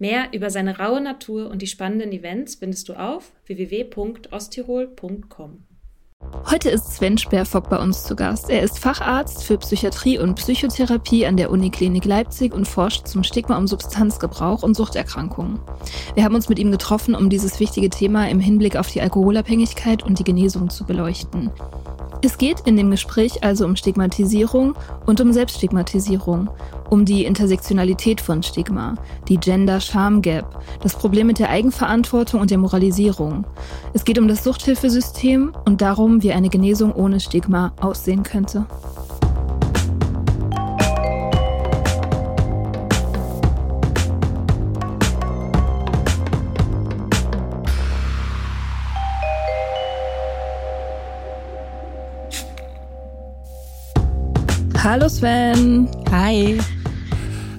Mehr über seine raue Natur und die spannenden Events findest du auf www.osttirol.com. Heute ist Sven Sperrfock bei uns zu Gast. Er ist Facharzt für Psychiatrie und Psychotherapie an der Uniklinik Leipzig und forscht zum Stigma um Substanzgebrauch und Suchterkrankungen. Wir haben uns mit ihm getroffen, um dieses wichtige Thema im Hinblick auf die Alkoholabhängigkeit und die Genesung zu beleuchten. Es geht in dem Gespräch also um Stigmatisierung und um Selbststigmatisierung, um die Intersektionalität von Stigma, die Gender-Sham-Gap, das Problem mit der Eigenverantwortung und der Moralisierung. Es geht um das Suchthilfesystem und darum, wie eine Genesung ohne Stigma aussehen könnte. Hallo Sven. Hi.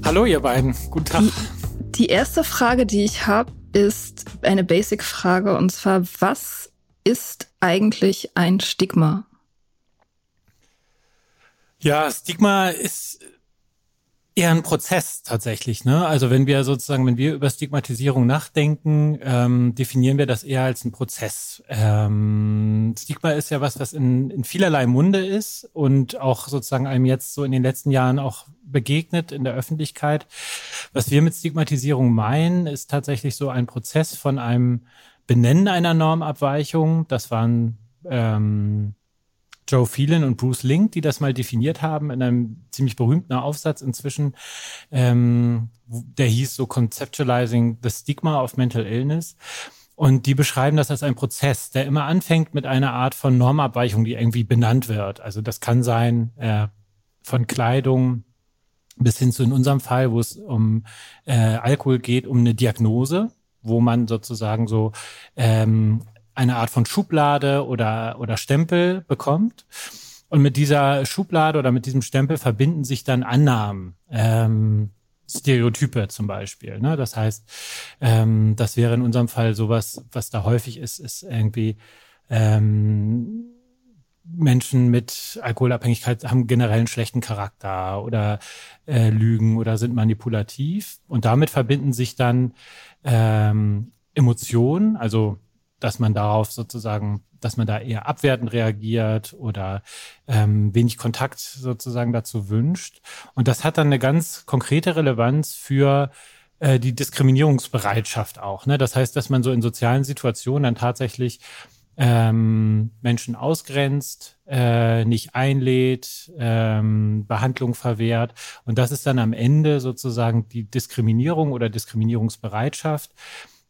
Hallo ihr beiden. Guten Tag. Die, die erste Frage, die ich habe, ist eine Basic-Frage und zwar, was ist eigentlich ein Stigma? Ja, Stigma ist eher ein Prozess tatsächlich. Ne? Also wenn wir sozusagen, wenn wir über Stigmatisierung nachdenken, ähm, definieren wir das eher als einen Prozess. Ähm, Stigma ist ja was, was in, in vielerlei Munde ist und auch sozusagen einem jetzt so in den letzten Jahren auch begegnet in der Öffentlichkeit. Was wir mit Stigmatisierung meinen, ist tatsächlich so ein Prozess von einem Benennen einer Normabweichung. Das waren ähm, Joe Phelan und Bruce Link, die das mal definiert haben in einem ziemlich berühmten Aufsatz inzwischen. Ähm, der hieß so Conceptualizing the Stigma of Mental Illness. Und die beschreiben das als ein Prozess, der immer anfängt mit einer Art von Normabweichung, die irgendwie benannt wird. Also das kann sein äh, von Kleidung bis hin zu in unserem Fall, wo es um äh, Alkohol geht, um eine Diagnose, wo man sozusagen so ähm, eine Art von Schublade oder, oder Stempel bekommt. Und mit dieser Schublade oder mit diesem Stempel verbinden sich dann Annahmen, ähm, Stereotype zum Beispiel. Ne? Das heißt, ähm, das wäre in unserem Fall sowas, was da häufig ist, ist irgendwie ähm, Menschen mit Alkoholabhängigkeit haben generell einen schlechten Charakter oder äh, lügen oder sind manipulativ. Und damit verbinden sich dann ähm, Emotionen, also dass man darauf sozusagen, dass man da eher abwertend reagiert oder ähm, wenig Kontakt sozusagen dazu wünscht. Und das hat dann eine ganz konkrete Relevanz für äh, die Diskriminierungsbereitschaft auch. Ne? Das heißt, dass man so in sozialen Situationen dann tatsächlich ähm, Menschen ausgrenzt, äh, nicht einlädt, ähm, Behandlung verwehrt. Und das ist dann am Ende sozusagen die Diskriminierung oder Diskriminierungsbereitschaft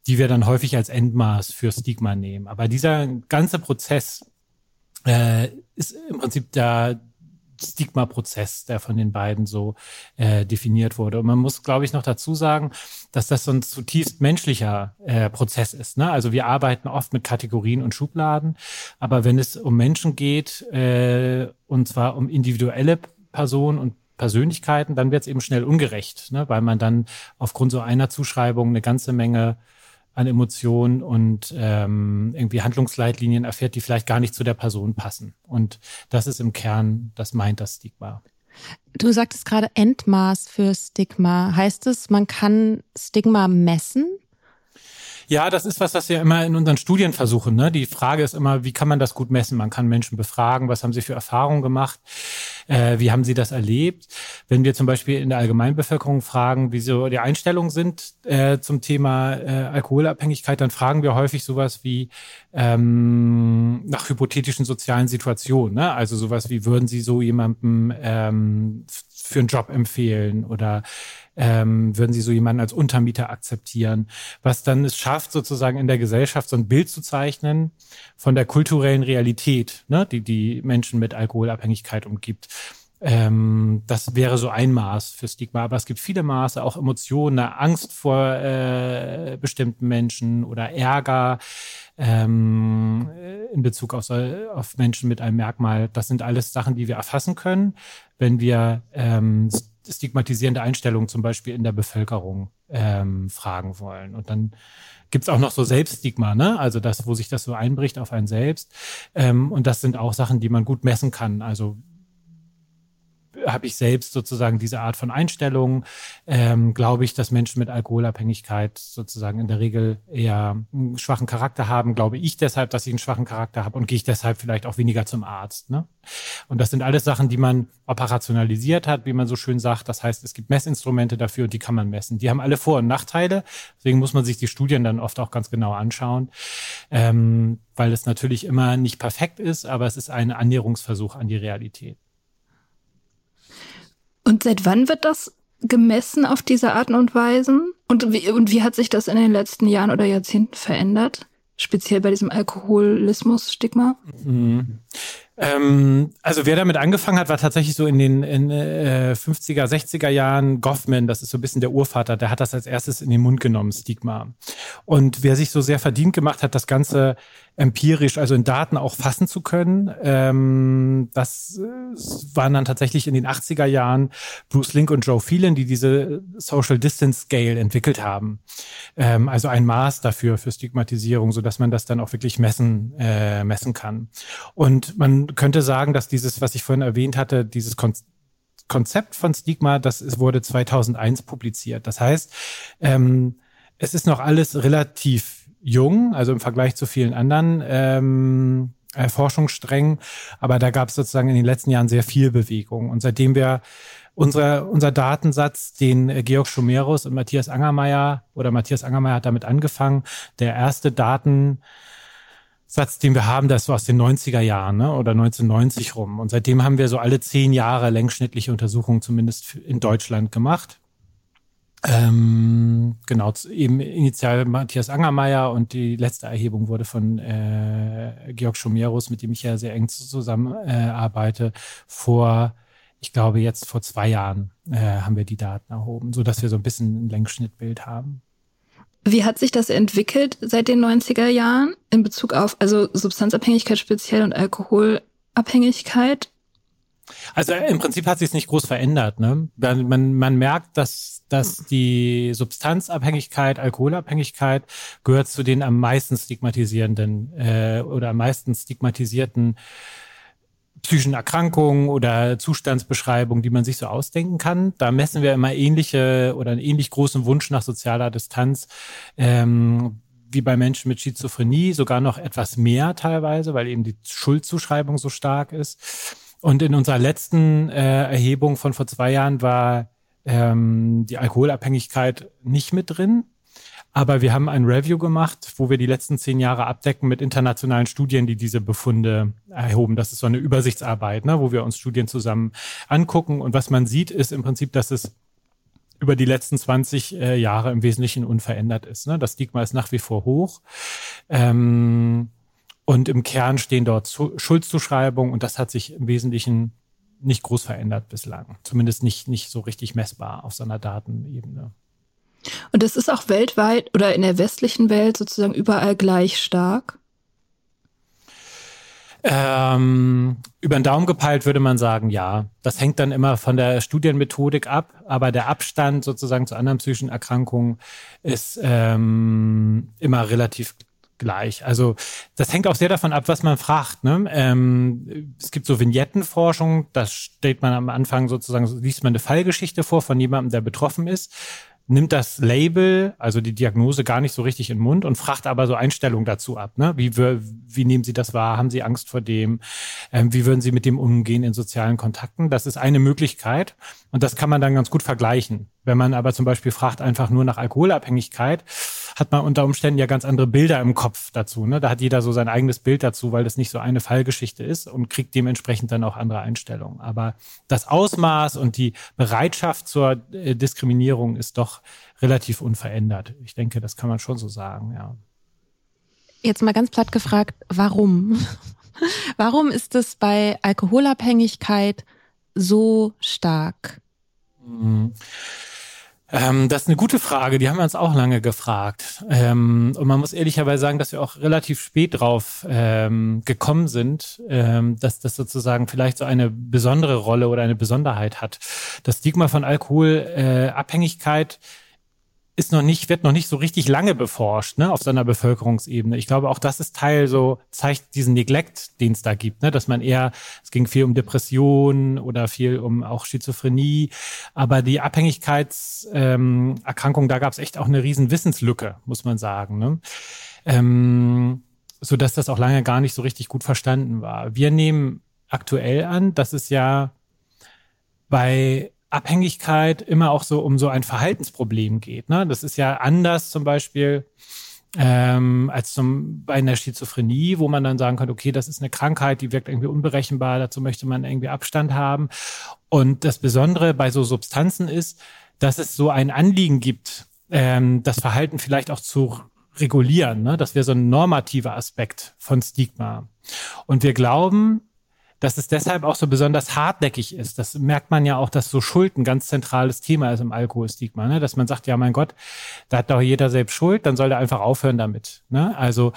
die wir dann häufig als Endmaß für Stigma nehmen. Aber dieser ganze Prozess äh, ist im Prinzip der Stigma-Prozess, der von den beiden so äh, definiert wurde. Und man muss, glaube ich, noch dazu sagen, dass das so ein zutiefst menschlicher äh, Prozess ist. Ne? Also wir arbeiten oft mit Kategorien und Schubladen, aber wenn es um Menschen geht, äh, und zwar um individuelle Personen und Persönlichkeiten, dann wird es eben schnell ungerecht, ne? weil man dann aufgrund so einer Zuschreibung eine ganze Menge an Emotionen und ähm, irgendwie Handlungsleitlinien erfährt, die vielleicht gar nicht zu der Person passen. Und das ist im Kern, das meint das Stigma. Du sagtest gerade Endmaß für Stigma. Heißt es, man kann Stigma messen? Ja, das ist was, was wir immer in unseren Studien versuchen. Ne? Die Frage ist immer, wie kann man das gut messen? Man kann Menschen befragen, was haben sie für Erfahrungen gemacht, äh, wie haben sie das erlebt. Wenn wir zum Beispiel in der Allgemeinbevölkerung fragen, wie so die Einstellungen sind äh, zum Thema äh, Alkoholabhängigkeit, dann fragen wir häufig sowas wie ähm, nach hypothetischen sozialen Situationen. Ne? Also sowas wie, würden Sie so jemandem ähm, für einen Job empfehlen oder ähm, würden Sie so jemanden als Untermieter akzeptieren, was dann es schafft, sozusagen in der Gesellschaft so ein Bild zu zeichnen von der kulturellen Realität, ne, die die Menschen mit Alkoholabhängigkeit umgibt. Ähm, das wäre so ein Maß für Stigma, aber es gibt viele Maße, auch Emotionen, Angst vor äh, bestimmten Menschen oder Ärger ähm, in Bezug auf, auf Menschen mit einem Merkmal. Das sind alles Sachen, die wir erfassen können, wenn wir ähm, stigmatisierende Einstellungen zum Beispiel in der Bevölkerung ähm, fragen wollen. Und dann gibt's auch noch so Selbststigma, ne? Also das, wo sich das so einbricht auf einen selbst. Ähm, und das sind auch Sachen, die man gut messen kann. Also habe ich selbst sozusagen diese Art von Einstellung. Ähm, glaube ich, dass Menschen mit Alkoholabhängigkeit sozusagen in der Regel eher einen schwachen Charakter haben. Glaube ich deshalb, dass ich einen schwachen Charakter habe und gehe ich deshalb vielleicht auch weniger zum Arzt. Ne? Und das sind alles Sachen, die man operationalisiert hat, wie man so schön sagt. Das heißt, es gibt Messinstrumente dafür und die kann man messen. Die haben alle Vor- und Nachteile. Deswegen muss man sich die Studien dann oft auch ganz genau anschauen, ähm, weil es natürlich immer nicht perfekt ist, aber es ist ein Annäherungsversuch an die Realität. Und seit wann wird das gemessen auf diese Art und Weise? Und wie, und wie hat sich das in den letzten Jahren oder Jahrzehnten verändert? Speziell bei diesem Alkoholismus-Stigma? Mhm. Ähm, also wer damit angefangen hat, war tatsächlich so in den in, äh, 50er, 60er Jahren Goffman, das ist so ein bisschen der Urvater, der hat das als erstes in den Mund genommen, Stigma. Und wer sich so sehr verdient gemacht hat, das Ganze empirisch, also in Daten auch fassen zu können, ähm, das äh, waren dann tatsächlich in den 80er Jahren Bruce Link und Joe Phelan, die diese Social Distance Scale entwickelt haben. Ähm, also ein Maß dafür, für Stigmatisierung, so dass man das dann auch wirklich messen, äh, messen kann. Und man könnte sagen, dass dieses, was ich vorhin erwähnt hatte, dieses Kon Konzept von Stigma, das wurde 2001 publiziert. Das heißt, ähm, es ist noch alles relativ jung, also im Vergleich zu vielen anderen ähm, äh, Forschungssträngen. Aber da gab es sozusagen in den letzten Jahren sehr viel Bewegung. Und seitdem wir unser, unser Datensatz, den äh, Georg Schumerus und Matthias Angermeier oder Matthias Angermeier hat damit angefangen, der erste Daten Satz, den wir haben, das war aus den 90er Jahren ne, oder 1990 rum. Und seitdem haben wir so alle zehn Jahre längsschnittliche Untersuchungen zumindest in Deutschland gemacht. Ähm, genau, eben initial Matthias Angermeier und die letzte Erhebung wurde von äh, Georg Schomerus, mit dem ich ja sehr eng zusammenarbeite, äh, vor, ich glaube jetzt vor zwei Jahren äh, haben wir die Daten erhoben, so dass wir so ein bisschen ein Längsschnittbild haben. Wie hat sich das entwickelt seit den 90er Jahren in Bezug auf also Substanzabhängigkeit speziell und Alkoholabhängigkeit? Also im Prinzip hat sich es nicht groß verändert. Ne? Man, man, man merkt, dass, dass die Substanzabhängigkeit, Alkoholabhängigkeit gehört zu den am meisten stigmatisierenden äh, oder am meisten stigmatisierten psychischen Erkrankungen oder Zustandsbeschreibungen, die man sich so ausdenken kann. Da messen wir immer ähnliche oder einen ähnlich großen Wunsch nach sozialer Distanz. Ähm, wie bei Menschen mit Schizophrenie, sogar noch etwas mehr teilweise, weil eben die Schuldzuschreibung so stark ist. Und in unserer letzten äh, Erhebung von vor zwei Jahren war ähm, die Alkoholabhängigkeit nicht mit drin. Aber wir haben ein Review gemacht, wo wir die letzten zehn Jahre abdecken mit internationalen Studien, die diese Befunde erhoben. Das ist so eine Übersichtsarbeit, ne, wo wir uns Studien zusammen angucken. Und was man sieht, ist im Prinzip, dass es über die letzten 20 äh, Jahre im Wesentlichen unverändert ist. Ne? Das Stigma ist nach wie vor hoch. Ähm, und im Kern stehen dort Schuldzuschreibungen und das hat sich im Wesentlichen nicht groß verändert bislang. Zumindest nicht, nicht so richtig messbar auf so einer Datenebene. Und das ist auch weltweit oder in der westlichen Welt sozusagen überall gleich stark? Ähm, über den Daumen gepeilt würde man sagen, ja. Das hängt dann immer von der Studienmethodik ab, aber der Abstand sozusagen zu anderen psychischen Erkrankungen ist ähm, immer relativ gleich. Also das hängt auch sehr davon ab, was man fragt. Ne? Ähm, es gibt so Vignettenforschung, da steht man am Anfang sozusagen, liest man eine Fallgeschichte vor von jemandem, der betroffen ist nimmt das Label, also die Diagnose, gar nicht so richtig in den Mund und fragt aber so Einstellungen dazu ab. Ne? Wie, wie nehmen Sie das wahr? Haben Sie Angst vor dem? Ähm, wie würden Sie mit dem umgehen in sozialen Kontakten? Das ist eine Möglichkeit und das kann man dann ganz gut vergleichen. Wenn man aber zum Beispiel fragt einfach nur nach Alkoholabhängigkeit, hat man unter Umständen ja ganz andere Bilder im Kopf dazu. Ne? Da hat jeder so sein eigenes Bild dazu, weil das nicht so eine Fallgeschichte ist und kriegt dementsprechend dann auch andere Einstellungen. Aber das Ausmaß und die Bereitschaft zur äh, Diskriminierung ist doch relativ unverändert. Ich denke, das kann man schon so sagen, ja. Jetzt mal ganz platt gefragt, warum? warum ist es bei Alkoholabhängigkeit so stark? Mhm. Ähm, das ist eine gute Frage, die haben wir uns auch lange gefragt. Ähm, und man muss ehrlicherweise sagen, dass wir auch relativ spät drauf ähm, gekommen sind, ähm, dass das sozusagen vielleicht so eine besondere Rolle oder eine Besonderheit hat. Das Stigma von Alkoholabhängigkeit äh, ist noch nicht, wird noch nicht so richtig lange beforscht, ne, auf seiner Bevölkerungsebene. Ich glaube, auch das ist Teil so, zeigt diesen Neglect, den es da gibt, ne, dass man eher, es ging viel um Depressionen oder viel um auch Schizophrenie, aber die Abhängigkeitserkrankung, ähm, da gab es echt auch eine riesen Wissenslücke, muss man sagen, ne. Ähm, so dass das auch lange gar nicht so richtig gut verstanden war. Wir nehmen aktuell an, dass es ja bei Abhängigkeit immer auch so um so ein Verhaltensproblem geht. Ne? Das ist ja anders zum Beispiel ähm, als zum, bei einer Schizophrenie, wo man dann sagen kann, okay, das ist eine Krankheit, die wirkt irgendwie unberechenbar, dazu möchte man irgendwie Abstand haben. Und das Besondere bei so Substanzen ist, dass es so ein Anliegen gibt, ähm, das Verhalten vielleicht auch zu regulieren. Ne? Das wäre so ein normativer Aspekt von Stigma. Und wir glauben, dass es deshalb auch so besonders hartnäckig ist. Das merkt man ja auch, dass so Schuld ein ganz zentrales Thema ist im Alkoholstigma, ne? dass man sagt, ja mein Gott, da hat doch jeder selbst Schuld, dann soll der einfach aufhören damit. Ne? Also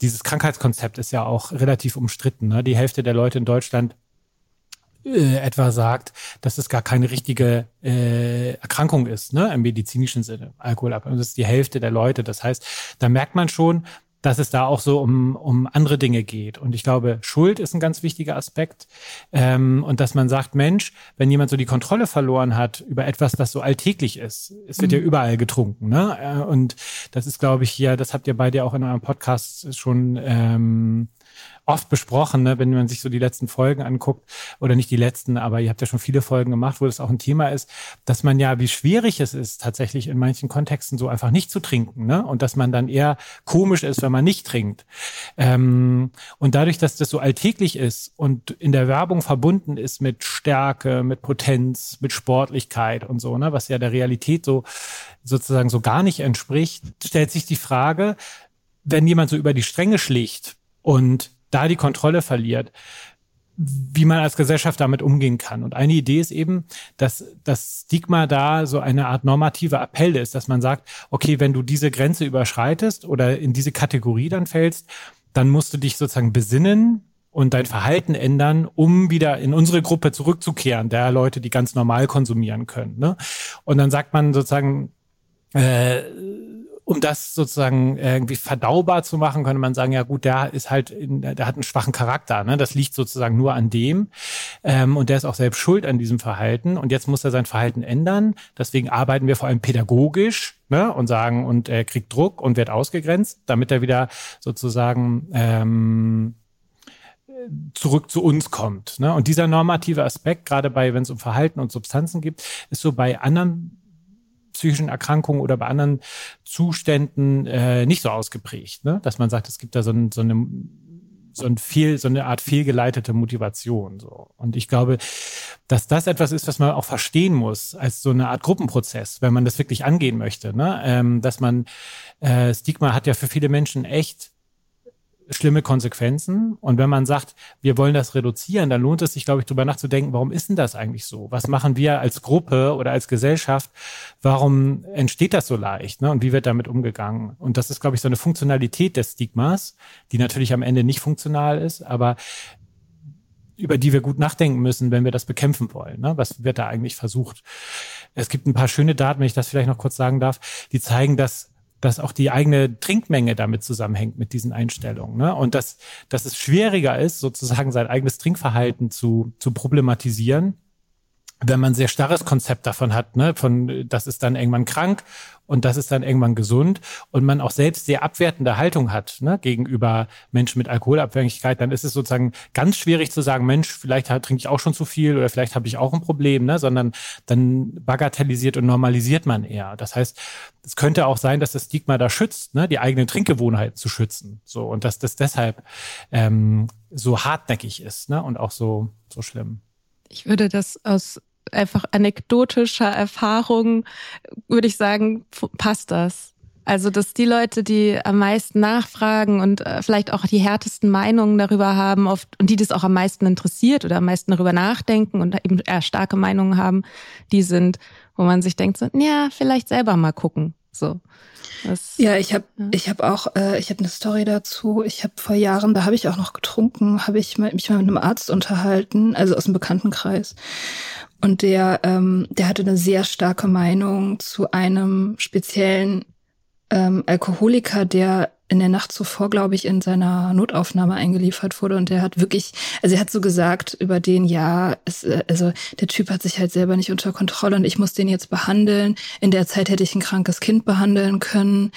dieses Krankheitskonzept ist ja auch relativ umstritten. Ne? Die Hälfte der Leute in Deutschland äh, etwa sagt, dass es gar keine richtige äh, Erkrankung ist, ne, im medizinischen Sinne, Alkoholabhängigkeit. Das ist die Hälfte der Leute. Das heißt, da merkt man schon, dass es da auch so um, um andere Dinge geht. Und ich glaube, Schuld ist ein ganz wichtiger Aspekt. Ähm, und dass man sagt, Mensch, wenn jemand so die Kontrolle verloren hat über etwas, was so alltäglich ist, es wird mhm. ja überall getrunken. Ne? Äh, und das ist, glaube ich, hier, das habt ihr beide auch in eurem Podcast schon ähm, oft besprochen, ne, wenn man sich so die letzten Folgen anguckt, oder nicht die letzten, aber ihr habt ja schon viele Folgen gemacht, wo das auch ein Thema ist, dass man ja, wie schwierig es ist, tatsächlich in manchen Kontexten so einfach nicht zu trinken, ne? Und dass man dann eher komisch ist, wenn man nicht trinkt. Ähm, und dadurch, dass das so alltäglich ist und in der Werbung verbunden ist mit Stärke, mit Potenz, mit Sportlichkeit und so, ne, was ja der Realität so sozusagen so gar nicht entspricht, stellt sich die Frage, wenn jemand so über die Stränge schlägt und da die Kontrolle verliert, wie man als Gesellschaft damit umgehen kann. Und eine Idee ist eben, dass das Stigma da so eine Art normative Appell ist, dass man sagt, okay, wenn du diese Grenze überschreitest oder in diese Kategorie dann fällst, dann musst du dich sozusagen besinnen und dein Verhalten ändern, um wieder in unsere Gruppe zurückzukehren, der Leute, die ganz normal konsumieren können. Ne? Und dann sagt man sozusagen, äh, um das sozusagen irgendwie verdaubar zu machen, könnte man sagen, ja gut, der ist halt, in, der hat einen schwachen Charakter, ne? Das liegt sozusagen nur an dem. Ähm, und der ist auch selbst schuld an diesem Verhalten. Und jetzt muss er sein Verhalten ändern. Deswegen arbeiten wir vor allem pädagogisch ne? und sagen, und er kriegt Druck und wird ausgegrenzt, damit er wieder sozusagen ähm, zurück zu uns kommt. Ne? Und dieser normative Aspekt, gerade bei, wenn es um Verhalten und Substanzen geht, ist so bei anderen psychischen Erkrankungen oder bei anderen Zuständen äh, nicht so ausgeprägt, ne? dass man sagt, es gibt da so, ein, so eine so ein viel, so eine Art fehlgeleitete Motivation. So. Und ich glaube, dass das etwas ist, was man auch verstehen muss, als so eine Art Gruppenprozess, wenn man das wirklich angehen möchte. Ne? Ähm, dass man, äh, Stigma hat ja für viele Menschen echt schlimme Konsequenzen. Und wenn man sagt, wir wollen das reduzieren, dann lohnt es sich, glaube ich, darüber nachzudenken, warum ist denn das eigentlich so? Was machen wir als Gruppe oder als Gesellschaft? Warum entsteht das so leicht? Ne? Und wie wird damit umgegangen? Und das ist, glaube ich, so eine Funktionalität des Stigmas, die natürlich am Ende nicht funktional ist, aber über die wir gut nachdenken müssen, wenn wir das bekämpfen wollen. Ne? Was wird da eigentlich versucht? Es gibt ein paar schöne Daten, wenn ich das vielleicht noch kurz sagen darf, die zeigen, dass dass auch die eigene Trinkmenge damit zusammenhängt mit diesen Einstellungen. Ne? Und dass, dass es schwieriger ist, sozusagen sein eigenes Trinkverhalten zu, zu problematisieren, wenn man ein sehr starres Konzept davon hat, ne, von das ist dann irgendwann krank und das ist dann irgendwann gesund und man auch selbst sehr abwertende Haltung hat ne, gegenüber Menschen mit Alkoholabhängigkeit, dann ist es sozusagen ganz schwierig zu sagen, Mensch, vielleicht trinke ich auch schon zu viel oder vielleicht habe ich auch ein Problem, ne, sondern dann bagatellisiert und normalisiert man eher. Das heißt, es könnte auch sein, dass das Stigma da schützt, ne, die eigenen Trinkgewohnheiten zu schützen, so und dass das deshalb ähm, so hartnäckig ist ne, und auch so so schlimm. Ich würde das aus einfach anekdotischer Erfahrung, würde ich sagen, passt das. Also, dass die Leute, die am meisten nachfragen und äh, vielleicht auch die härtesten Meinungen darüber haben, oft, und die das auch am meisten interessiert oder am meisten darüber nachdenken und eben eher starke Meinungen haben, die sind, wo man sich denkt, so, ja, vielleicht selber mal gucken. So. Das, ja, ich habe ja. ich habe auch äh, ich habe eine Story dazu. Ich habe vor Jahren, da habe ich auch noch getrunken, habe ich mich mal mit einem Arzt unterhalten, also aus dem Bekanntenkreis. Und der, ähm, der hatte eine sehr starke Meinung zu einem speziellen ähm, Alkoholiker, der in der Nacht zuvor, glaube ich, in seiner Notaufnahme eingeliefert wurde. Und der hat wirklich, also er hat so gesagt über den, ja, es, äh, also der Typ hat sich halt selber nicht unter Kontrolle und ich muss den jetzt behandeln. In der Zeit hätte ich ein krankes Kind behandeln können.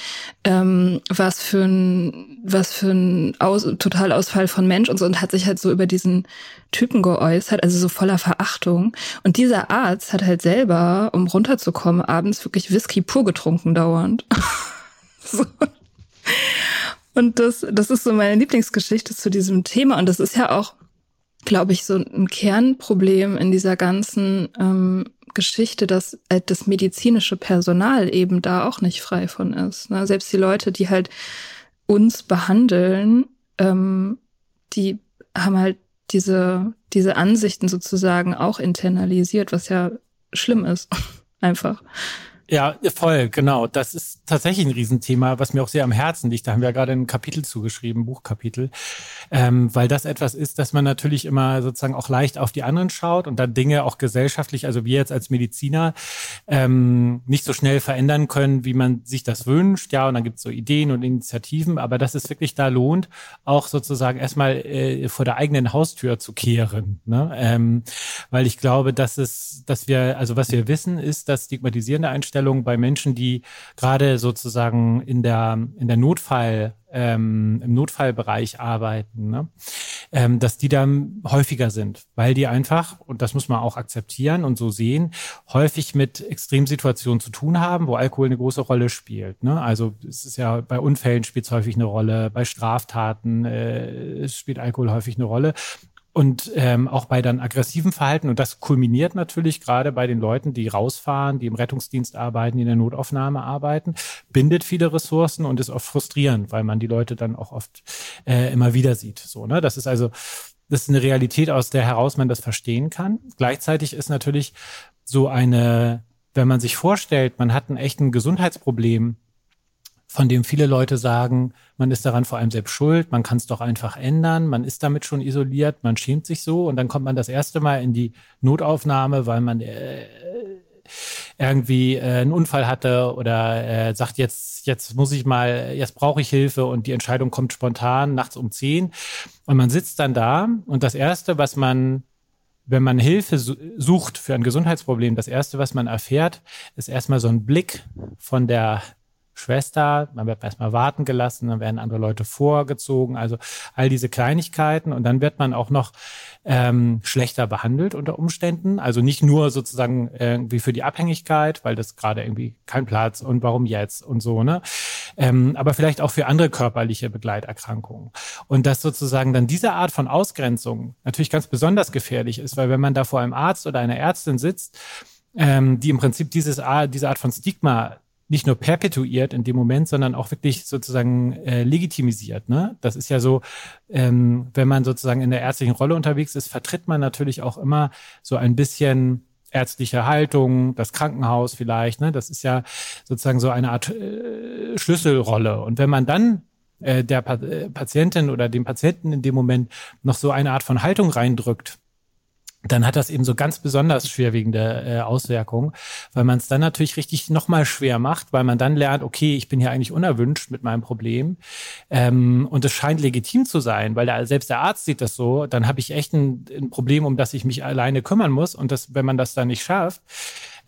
Ähm, was für ein, was für ein Aus, Totalausfall von Mensch und so und hat sich halt so über diesen Typen geäußert, also so voller Verachtung. Und dieser Arzt hat halt selber, um runterzukommen, abends wirklich Whisky pur getrunken dauernd. so. Und das, das ist so meine Lieblingsgeschichte zu diesem Thema. Und das ist ja auch, glaube ich, so ein Kernproblem in dieser ganzen ähm, Geschichte, dass äh, das medizinische Personal eben da auch nicht frei von ist. Ne? Selbst die Leute, die halt uns behandeln, ähm, die haben halt diese, diese Ansichten sozusagen auch internalisiert, was ja schlimm ist. Einfach. Ja, voll, genau. Das ist tatsächlich ein Riesenthema, was mir auch sehr am Herzen liegt. Da haben wir ja gerade ein Kapitel zugeschrieben, Buchkapitel, ähm, weil das etwas ist, dass man natürlich immer sozusagen auch leicht auf die anderen schaut und dann Dinge auch gesellschaftlich, also wir jetzt als Mediziner, ähm, nicht so schnell verändern können, wie man sich das wünscht. Ja, und dann gibt es so Ideen und Initiativen, aber dass es wirklich da lohnt, auch sozusagen erstmal äh, vor der eigenen Haustür zu kehren. Ne? Ähm, weil ich glaube, dass es, dass wir, also was wir wissen, ist, dass stigmatisierende Einstellungen Einstellung bei Menschen, die gerade sozusagen in der, in der Notfall, ähm, im Notfallbereich arbeiten, ne? ähm, dass die dann häufiger sind, weil die einfach, und das muss man auch akzeptieren und so sehen, häufig mit Extremsituationen zu tun haben, wo Alkohol eine große Rolle spielt. Ne? Also es ist ja bei Unfällen spielt es häufig eine Rolle, bei Straftaten äh, spielt Alkohol häufig eine Rolle. Und ähm, auch bei dann aggressiven Verhalten, und das kulminiert natürlich gerade bei den Leuten, die rausfahren, die im Rettungsdienst arbeiten, die in der Notaufnahme arbeiten, bindet viele Ressourcen und ist oft frustrierend, weil man die Leute dann auch oft äh, immer wieder sieht. So, ne? Das ist also, das ist eine Realität, aus der heraus man das verstehen kann. Gleichzeitig ist natürlich so eine, wenn man sich vorstellt, man hat ein echtes Gesundheitsproblem, von dem viele Leute sagen, man ist daran vor allem selbst schuld, man kann es doch einfach ändern, man ist damit schon isoliert, man schämt sich so und dann kommt man das erste Mal in die Notaufnahme, weil man äh, irgendwie äh, einen Unfall hatte oder äh, sagt, jetzt, jetzt muss ich mal, jetzt brauche ich Hilfe und die Entscheidung kommt spontan nachts um zehn und man sitzt dann da und das Erste, was man wenn man Hilfe sucht für ein Gesundheitsproblem, das erste, was man erfährt, ist erstmal so ein Blick von der Schwester, man wird erstmal warten gelassen, dann werden andere Leute vorgezogen, also all diese Kleinigkeiten und dann wird man auch noch ähm, schlechter behandelt unter Umständen. Also nicht nur sozusagen irgendwie für die Abhängigkeit, weil das gerade irgendwie kein Platz und warum jetzt und so, ne? Ähm, aber vielleicht auch für andere körperliche Begleiterkrankungen. Und dass sozusagen dann diese Art von Ausgrenzung natürlich ganz besonders gefährlich ist, weil wenn man da vor einem Arzt oder einer Ärztin sitzt, ähm, die im Prinzip dieses, diese Art von Stigma nicht nur perpetuiert in dem Moment, sondern auch wirklich sozusagen äh, legitimisiert. Ne? Das ist ja so, ähm, wenn man sozusagen in der ärztlichen Rolle unterwegs ist, vertritt man natürlich auch immer so ein bisschen ärztliche Haltung, das Krankenhaus vielleicht. Ne? Das ist ja sozusagen so eine Art äh, Schlüsselrolle. Und wenn man dann äh, der pa äh, Patientin oder dem Patienten in dem Moment noch so eine Art von Haltung reindrückt, dann hat das eben so ganz besonders schwerwiegende äh, Auswirkungen, weil man es dann natürlich richtig nochmal schwer macht, weil man dann lernt, okay, ich bin hier eigentlich unerwünscht mit meinem Problem ähm, und es scheint legitim zu sein, weil der, selbst der Arzt sieht das so, dann habe ich echt ein, ein Problem, um das ich mich alleine kümmern muss und das, wenn man das dann nicht schafft,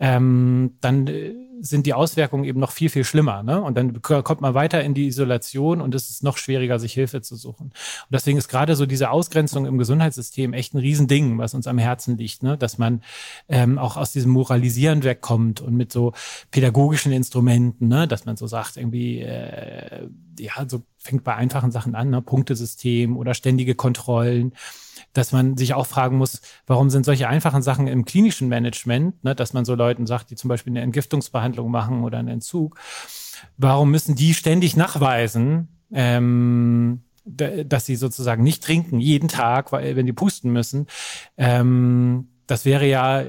ähm, dann äh, sind die Auswirkungen eben noch viel, viel schlimmer. Ne? Und dann kommt man weiter in die Isolation und es ist noch schwieriger, sich Hilfe zu suchen. Und deswegen ist gerade so diese Ausgrenzung im Gesundheitssystem echt ein Riesending, was uns am Herzen liegt, ne? dass man ähm, auch aus diesem Moralisieren wegkommt und mit so pädagogischen Instrumenten, ne? dass man so sagt, irgendwie, äh, ja, so fängt bei einfachen Sachen an, ne? Punktesystem oder ständige Kontrollen dass man sich auch fragen muss, warum sind solche einfachen Sachen im klinischen Management, ne, dass man so Leuten sagt, die zum Beispiel eine Entgiftungsbehandlung machen oder einen Entzug, warum müssen die ständig nachweisen, ähm, dass sie sozusagen nicht trinken jeden Tag, weil wenn die pusten müssen. Ähm, das wäre ja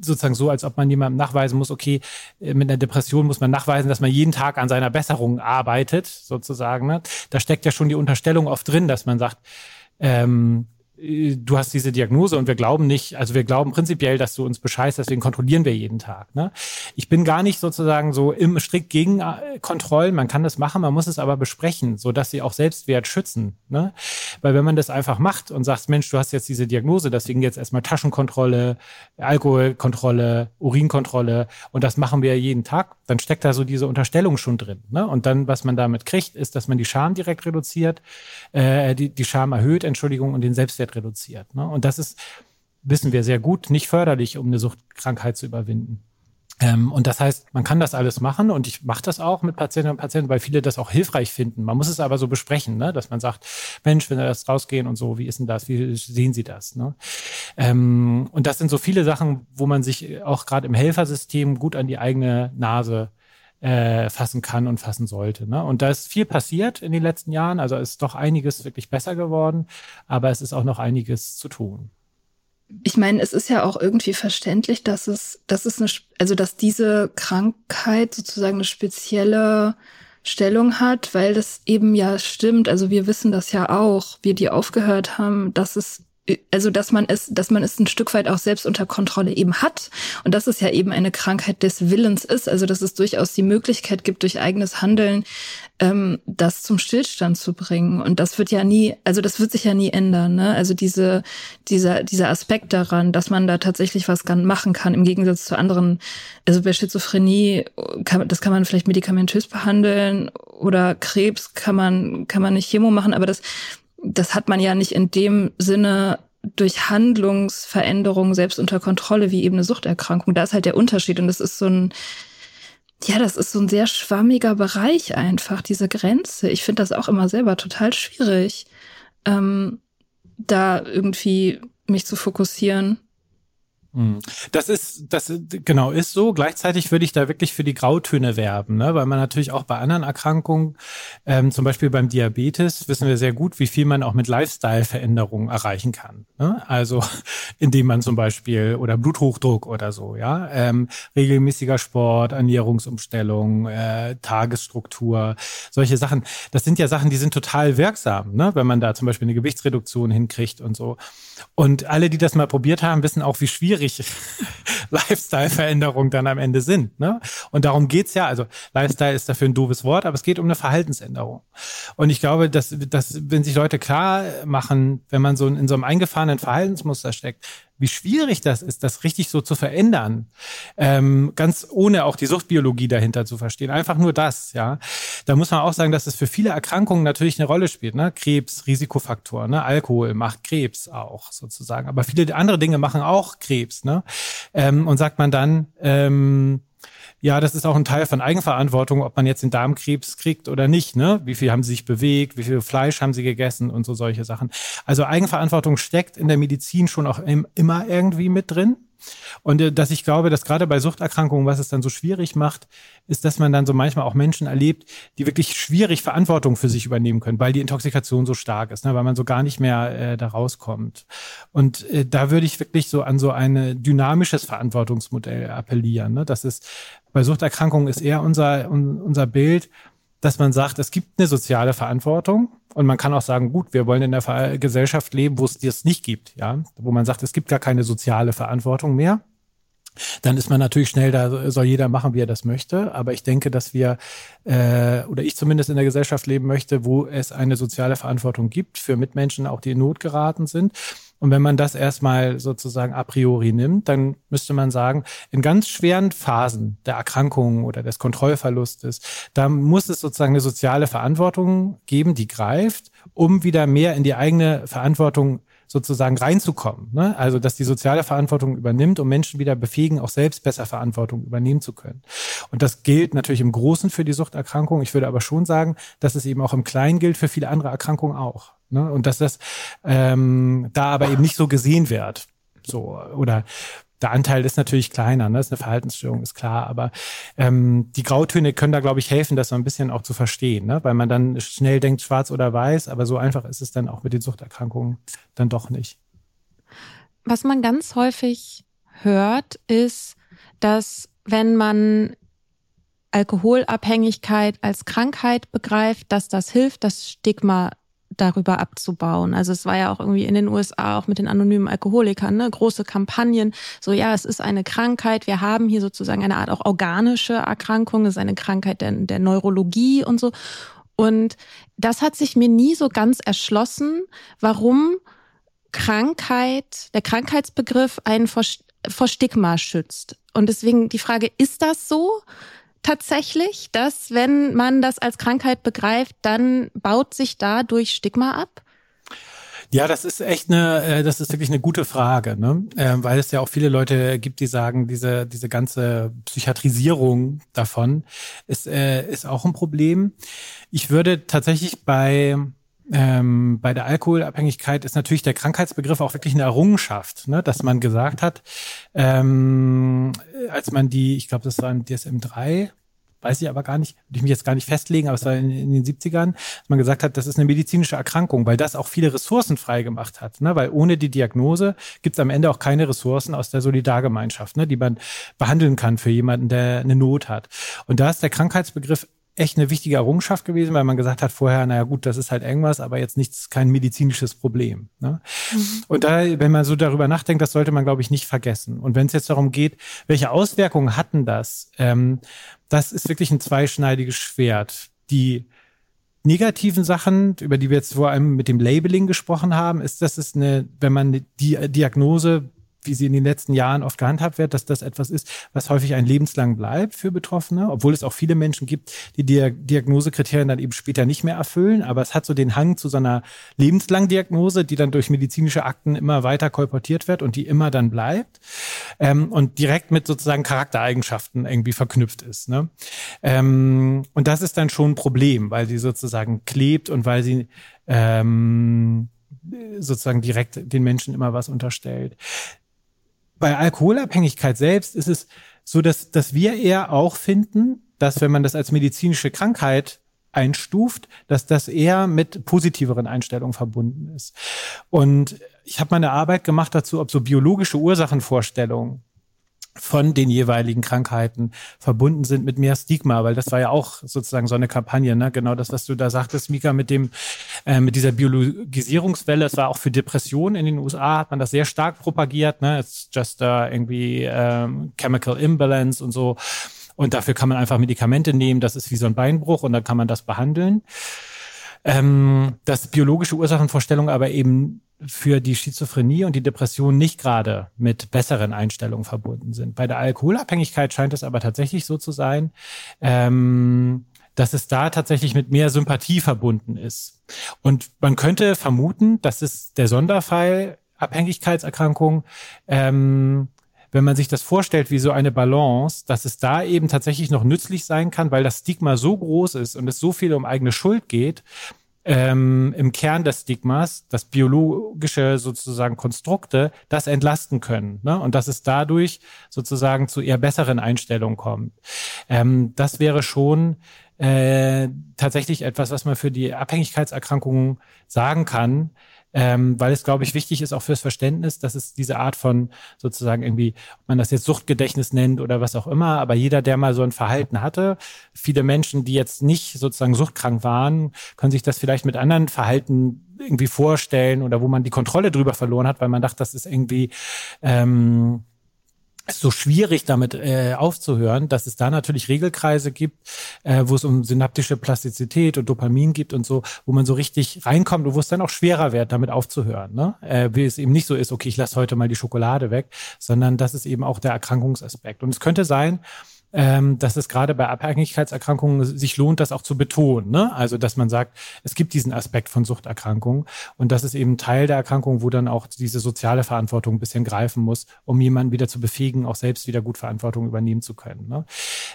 sozusagen so, als ob man jemandem nachweisen muss, okay, äh, mit einer Depression muss man nachweisen, dass man jeden Tag an seiner Besserung arbeitet, sozusagen. Ne? Da steckt ja schon die Unterstellung oft drin, dass man sagt, ähm, du hast diese Diagnose und wir glauben nicht, also wir glauben prinzipiell, dass du uns bescheißt, deswegen kontrollieren wir jeden Tag. Ne? Ich bin gar nicht sozusagen so im strikt gegen äh, Kontrollen. Man kann das machen, man muss es aber besprechen, so dass sie auch Selbstwert schützen. Ne? Weil wenn man das einfach macht und sagt, Mensch, du hast jetzt diese Diagnose, deswegen jetzt erstmal Taschenkontrolle, Alkoholkontrolle, Urinkontrolle und das machen wir jeden Tag, dann steckt da so diese Unterstellung schon drin. Ne? Und dann, was man damit kriegt, ist, dass man die Scham direkt reduziert, äh, die, die Scham erhöht, Entschuldigung, und den Selbstwert reduziert. Ne? Und das ist, wissen wir sehr gut, nicht förderlich, um eine Suchtkrankheit zu überwinden. Ähm, und das heißt, man kann das alles machen und ich mache das auch mit Patientinnen und Patienten, weil viele das auch hilfreich finden. Man muss es aber so besprechen, ne? dass man sagt, Mensch, wenn wir das rausgehen und so, wie ist denn das? Wie sehen Sie das? Ne? Ähm, und das sind so viele Sachen, wo man sich auch gerade im Helfersystem gut an die eigene Nase äh, fassen kann und fassen sollte. Ne? Und da ist viel passiert in den letzten Jahren. Also ist doch einiges wirklich besser geworden, aber es ist auch noch einiges zu tun ich meine, es ist ja auch irgendwie verständlich, dass es, dass es eine, also dass diese Krankheit sozusagen eine spezielle Stellung hat, weil das eben ja stimmt. Also wir wissen das ja auch, wir die aufgehört haben, dass es also dass man es, dass man es ein Stück weit auch selbst unter Kontrolle eben hat und dass es ja eben eine Krankheit des Willens ist, also dass es durchaus die Möglichkeit gibt, durch eigenes Handeln ähm, das zum Stillstand zu bringen und das wird ja nie, also das wird sich ja nie ändern, ne? Also diese dieser dieser Aspekt daran, dass man da tatsächlich was machen kann im Gegensatz zu anderen, also bei Schizophrenie kann, das kann man vielleicht medikamentös behandeln oder Krebs kann man kann man nicht Chemo machen, aber das das hat man ja nicht in dem Sinne durch Handlungsveränderungen selbst unter Kontrolle wie eben eine Suchterkrankung. Da ist halt der Unterschied und das ist so ein, ja, das ist so ein sehr schwammiger Bereich einfach, diese Grenze. Ich finde das auch immer selber total schwierig, ähm, da irgendwie mich zu fokussieren. Hm. Das ist, das genau ist so. Gleichzeitig würde ich da wirklich für die Grautöne werben, ne? weil man natürlich auch bei anderen Erkrankungen, ähm, zum Beispiel beim Diabetes, wissen wir sehr gut, wie viel man auch mit Lifestyle-Veränderungen erreichen kann. Ne? Also indem man zum Beispiel oder Bluthochdruck oder so, ja, ähm, regelmäßiger Sport, Ernährungsumstellung, äh, Tagesstruktur, solche Sachen. Das sind ja Sachen, die sind total wirksam, ne? wenn man da zum Beispiel eine Gewichtsreduktion hinkriegt und so. Und alle, die das mal probiert haben, wissen auch, wie schwierig Lifestyle-Veränderungen dann am Ende sind. Ne? Und darum geht's ja. Also Lifestyle ist dafür ein doofes Wort, aber es geht um eine Verhaltensänderung. Und ich glaube, dass, dass wenn sich Leute klar machen, wenn man so in so einem eingefahrenen Verhaltensmuster steckt, wie schwierig das ist, das richtig so zu verändern. Ähm, ganz ohne auch die Suchtbiologie dahinter zu verstehen. Einfach nur das, ja. Da muss man auch sagen, dass es für viele Erkrankungen natürlich eine Rolle spielt. Ne? Krebs, Risikofaktor, ne? Alkohol macht Krebs auch sozusagen. Aber viele andere Dinge machen auch Krebs. Ne? Ähm, und sagt man dann, ähm, ja, das ist auch ein Teil von Eigenverantwortung, ob man jetzt den Darmkrebs kriegt oder nicht. Ne? Wie viel haben sie sich bewegt, wie viel Fleisch haben sie gegessen und so solche Sachen. Also Eigenverantwortung steckt in der Medizin schon auch immer irgendwie mit drin. Und äh, dass ich glaube, dass gerade bei Suchterkrankungen, was es dann so schwierig macht, ist, dass man dann so manchmal auch Menschen erlebt, die wirklich schwierig Verantwortung für sich übernehmen können, weil die Intoxikation so stark ist, ne, weil man so gar nicht mehr äh, da rauskommt. Und äh, da würde ich wirklich so an so ein dynamisches Verantwortungsmodell appellieren. Ne? Das ist bei Suchterkrankungen ist eher unser, unser Bild, dass man sagt, es gibt eine soziale Verantwortung und man kann auch sagen, gut, wir wollen in der Gesellschaft leben, wo es das nicht gibt, ja, wo man sagt, es gibt gar keine soziale Verantwortung mehr. Dann ist man natürlich schnell, da soll jeder machen, wie er das möchte. Aber ich denke, dass wir, äh, oder ich zumindest in der Gesellschaft leben möchte, wo es eine soziale Verantwortung gibt für Mitmenschen, auch die in Not geraten sind. Und wenn man das erstmal sozusagen a priori nimmt, dann müsste man sagen, in ganz schweren Phasen der Erkrankung oder des Kontrollverlustes, da muss es sozusagen eine soziale Verantwortung geben, die greift, um wieder mehr in die eigene Verantwortung sozusagen reinzukommen. Ne? Also, dass die soziale Verantwortung übernimmt, um Menschen wieder befähigen, auch selbst besser Verantwortung übernehmen zu können. Und das gilt natürlich im Großen für die Suchterkrankung. Ich würde aber schon sagen, dass es eben auch im Kleinen gilt für viele andere Erkrankungen auch. Ne? Und dass das ähm, da aber eben nicht so gesehen wird. So, oder der Anteil ist natürlich kleiner, ne? Das ist eine Verhaltensstörung, ist klar, aber ähm, die Grautöne können da, glaube ich, helfen, das so ein bisschen auch zu verstehen, ne? weil man dann schnell denkt, schwarz oder weiß, aber so einfach ist es dann auch mit den Suchterkrankungen dann doch nicht. Was man ganz häufig hört, ist, dass wenn man Alkoholabhängigkeit als Krankheit begreift, dass das hilft, das Stigma darüber abzubauen. Also es war ja auch irgendwie in den USA auch mit den anonymen Alkoholikern, ne, große Kampagnen. So ja, es ist eine Krankheit. Wir haben hier sozusagen eine Art auch organische Erkrankung. Es ist eine Krankheit der, der Neurologie und so. Und das hat sich mir nie so ganz erschlossen, warum Krankheit, der Krankheitsbegriff einen vor, vor Stigma schützt. Und deswegen die Frage, ist das so? Tatsächlich, dass wenn man das als Krankheit begreift, dann baut sich dadurch Stigma ab? Ja, das ist echt eine, äh, das ist wirklich eine gute Frage, ne? Ähm, weil es ja auch viele Leute gibt, die sagen, diese diese ganze Psychiatrisierung davon ist äh, ist auch ein Problem. Ich würde tatsächlich bei ähm, bei der Alkoholabhängigkeit ist natürlich der Krankheitsbegriff auch wirklich eine Errungenschaft, ne? dass man gesagt hat, ähm, als man die, ich glaube, das war im DSM 3, weiß ich aber gar nicht, würde ich mich jetzt gar nicht festlegen, aber es war in, in, den 70ern, dass man gesagt hat, das ist eine medizinische Erkrankung, weil das auch viele Ressourcen frei gemacht hat. Ne? Weil ohne die Diagnose gibt es am Ende auch keine Ressourcen aus der Solidargemeinschaft, ne? die man behandeln kann für jemanden, der eine Not hat. Und da ist der Krankheitsbegriff echt eine wichtige Errungenschaft gewesen, weil man gesagt hat vorher, naja gut, das ist halt irgendwas, aber jetzt nichts, kein medizinisches Problem. Ne? Mhm. Und da, wenn man so darüber nachdenkt, das sollte man, glaube ich, nicht vergessen. Und wenn es jetzt darum geht, welche Auswirkungen hatten das, ähm, das ist wirklich ein zweischneidiges Schwert. Die negativen Sachen, über die wir jetzt vor allem mit dem Labeling gesprochen haben, ist, dass es eine, wenn man die Diagnose wie sie in den letzten Jahren oft gehandhabt wird, dass das etwas ist, was häufig ein lebenslang bleibt für Betroffene, obwohl es auch viele Menschen gibt, die die Diagnosekriterien dann eben später nicht mehr erfüllen. Aber es hat so den Hang zu so einer lebenslangen Diagnose, die dann durch medizinische Akten immer weiter kolportiert wird und die immer dann bleibt ähm, und direkt mit sozusagen Charaktereigenschaften irgendwie verknüpft ist. Ne? Ähm, und das ist dann schon ein Problem, weil sie sozusagen klebt und weil sie ähm, sozusagen direkt den Menschen immer was unterstellt bei Alkoholabhängigkeit selbst ist es so, dass, dass wir eher auch finden, dass wenn man das als medizinische Krankheit einstuft, dass das eher mit positiveren Einstellungen verbunden ist. Und ich habe meine Arbeit gemacht dazu, ob so biologische Ursachenvorstellungen von den jeweiligen Krankheiten verbunden sind mit mehr Stigma, weil das war ja auch sozusagen so eine Kampagne, ne? genau das, was du da sagtest, Mika, mit dem äh, mit dieser Biologisierungswelle. Es war auch für Depressionen in den USA hat man das sehr stark propagiert, ne? It's just uh, irgendwie ähm, chemical imbalance und so. Und dafür kann man einfach Medikamente nehmen. Das ist wie so ein Beinbruch und dann kann man das behandeln. Ähm, dass biologische Ursachenvorstellungen aber eben für die Schizophrenie und die Depression nicht gerade mit besseren Einstellungen verbunden sind. Bei der Alkoholabhängigkeit scheint es aber tatsächlich so zu sein, ähm, dass es da tatsächlich mit mehr Sympathie verbunden ist. Und man könnte vermuten, dass es der Sonderfall Abhängigkeitserkrankung, ähm, wenn man sich das vorstellt wie so eine Balance, dass es da eben tatsächlich noch nützlich sein kann, weil das Stigma so groß ist und es so viel um eigene Schuld geht, ähm, im Kern des Stigmas, das biologische sozusagen Konstrukte, das entlasten können. Ne? Und dass es dadurch sozusagen zu eher besseren Einstellungen kommt. Ähm, das wäre schon äh, tatsächlich etwas, was man für die Abhängigkeitserkrankungen sagen kann, ähm, weil es, glaube ich, wichtig ist auch fürs Verständnis, dass es diese Art von sozusagen irgendwie, ob man das jetzt Suchtgedächtnis nennt oder was auch immer, aber jeder, der mal so ein Verhalten hatte, viele Menschen, die jetzt nicht sozusagen suchtkrank waren, können sich das vielleicht mit anderen Verhalten irgendwie vorstellen oder wo man die Kontrolle drüber verloren hat, weil man dachte, das ist irgendwie ähm, so schwierig damit äh, aufzuhören, dass es da natürlich Regelkreise gibt, äh, wo es um synaptische Plastizität und Dopamin gibt und so, wo man so richtig reinkommt und wo es dann auch schwerer wird, damit aufzuhören. Ne? Äh, wie es eben nicht so ist, okay, ich lasse heute mal die Schokolade weg, sondern das ist eben auch der Erkrankungsaspekt. Und es könnte sein, ähm, dass es gerade bei Abhängigkeitserkrankungen sich lohnt, das auch zu betonen. Ne? Also, dass man sagt, es gibt diesen Aspekt von Suchterkrankungen und das ist eben Teil der Erkrankung, wo dann auch diese soziale Verantwortung ein bisschen greifen muss, um jemanden wieder zu befähigen, auch selbst wieder gut Verantwortung übernehmen zu können. Ne?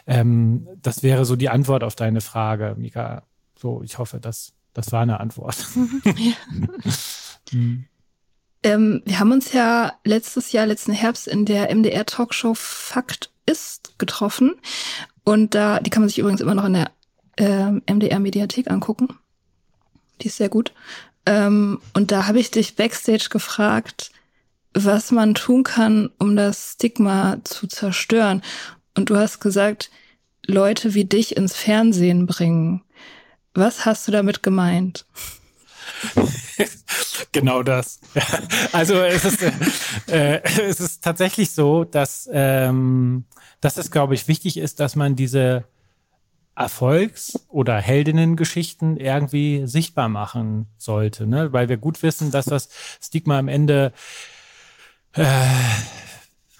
Ähm, das wäre so die Antwort auf deine Frage, Mika. So, ich hoffe, dass das war eine Antwort. hm. Ähm, wir haben uns ja letztes Jahr, letzten Herbst in der MDR-Talkshow Fakt ist getroffen. Und da, die kann man sich übrigens immer noch in der äh, MDR-Mediathek angucken. Die ist sehr gut. Ähm, und da habe ich dich backstage gefragt, was man tun kann, um das Stigma zu zerstören. Und du hast gesagt, Leute wie dich ins Fernsehen bringen. Was hast du damit gemeint? genau das. Also es ist, äh, es ist tatsächlich so, dass, ähm, dass es, glaube ich, wichtig ist, dass man diese Erfolgs- oder Heldinnengeschichten irgendwie sichtbar machen sollte, ne? weil wir gut wissen, dass das Stigma am Ende äh,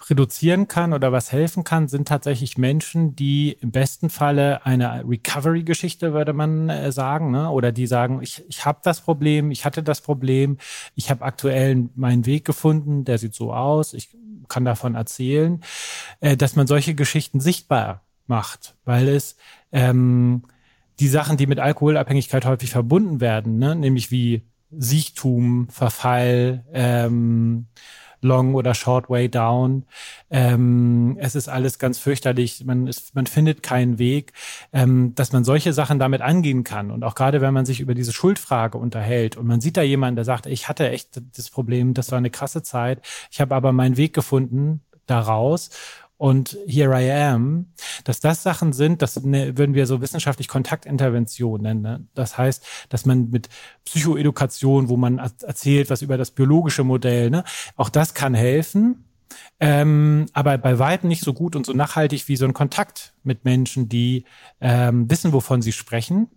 reduzieren kann oder was helfen kann, sind tatsächlich Menschen, die im besten Falle eine Recovery-Geschichte, würde man äh, sagen, ne? oder die sagen, ich, ich habe das Problem, ich hatte das Problem, ich habe aktuell meinen Weg gefunden, der sieht so aus, ich kann davon erzählen, äh, dass man solche Geschichten sichtbar macht, weil es ähm, die Sachen, die mit Alkoholabhängigkeit häufig verbunden werden, ne? nämlich wie Siechtum, Verfall, ähm, Long oder Short Way Down. Ähm, es ist alles ganz fürchterlich. Man, ist, man findet keinen Weg, ähm, dass man solche Sachen damit angehen kann. Und auch gerade, wenn man sich über diese Schuldfrage unterhält und man sieht da jemanden, der sagt, ich hatte echt das Problem, das war eine krasse Zeit. Ich habe aber meinen Weg gefunden daraus und Here I Am, dass das Sachen sind, das ne, würden wir so wissenschaftlich Kontaktintervention nennen. Ne? Das heißt, dass man mit Psychoedukation, wo man erzählt, was über das biologische Modell, ne? auch das kann helfen. Ähm, aber bei weitem nicht so gut und so nachhaltig wie so ein Kontakt mit Menschen, die ähm, wissen, wovon sie sprechen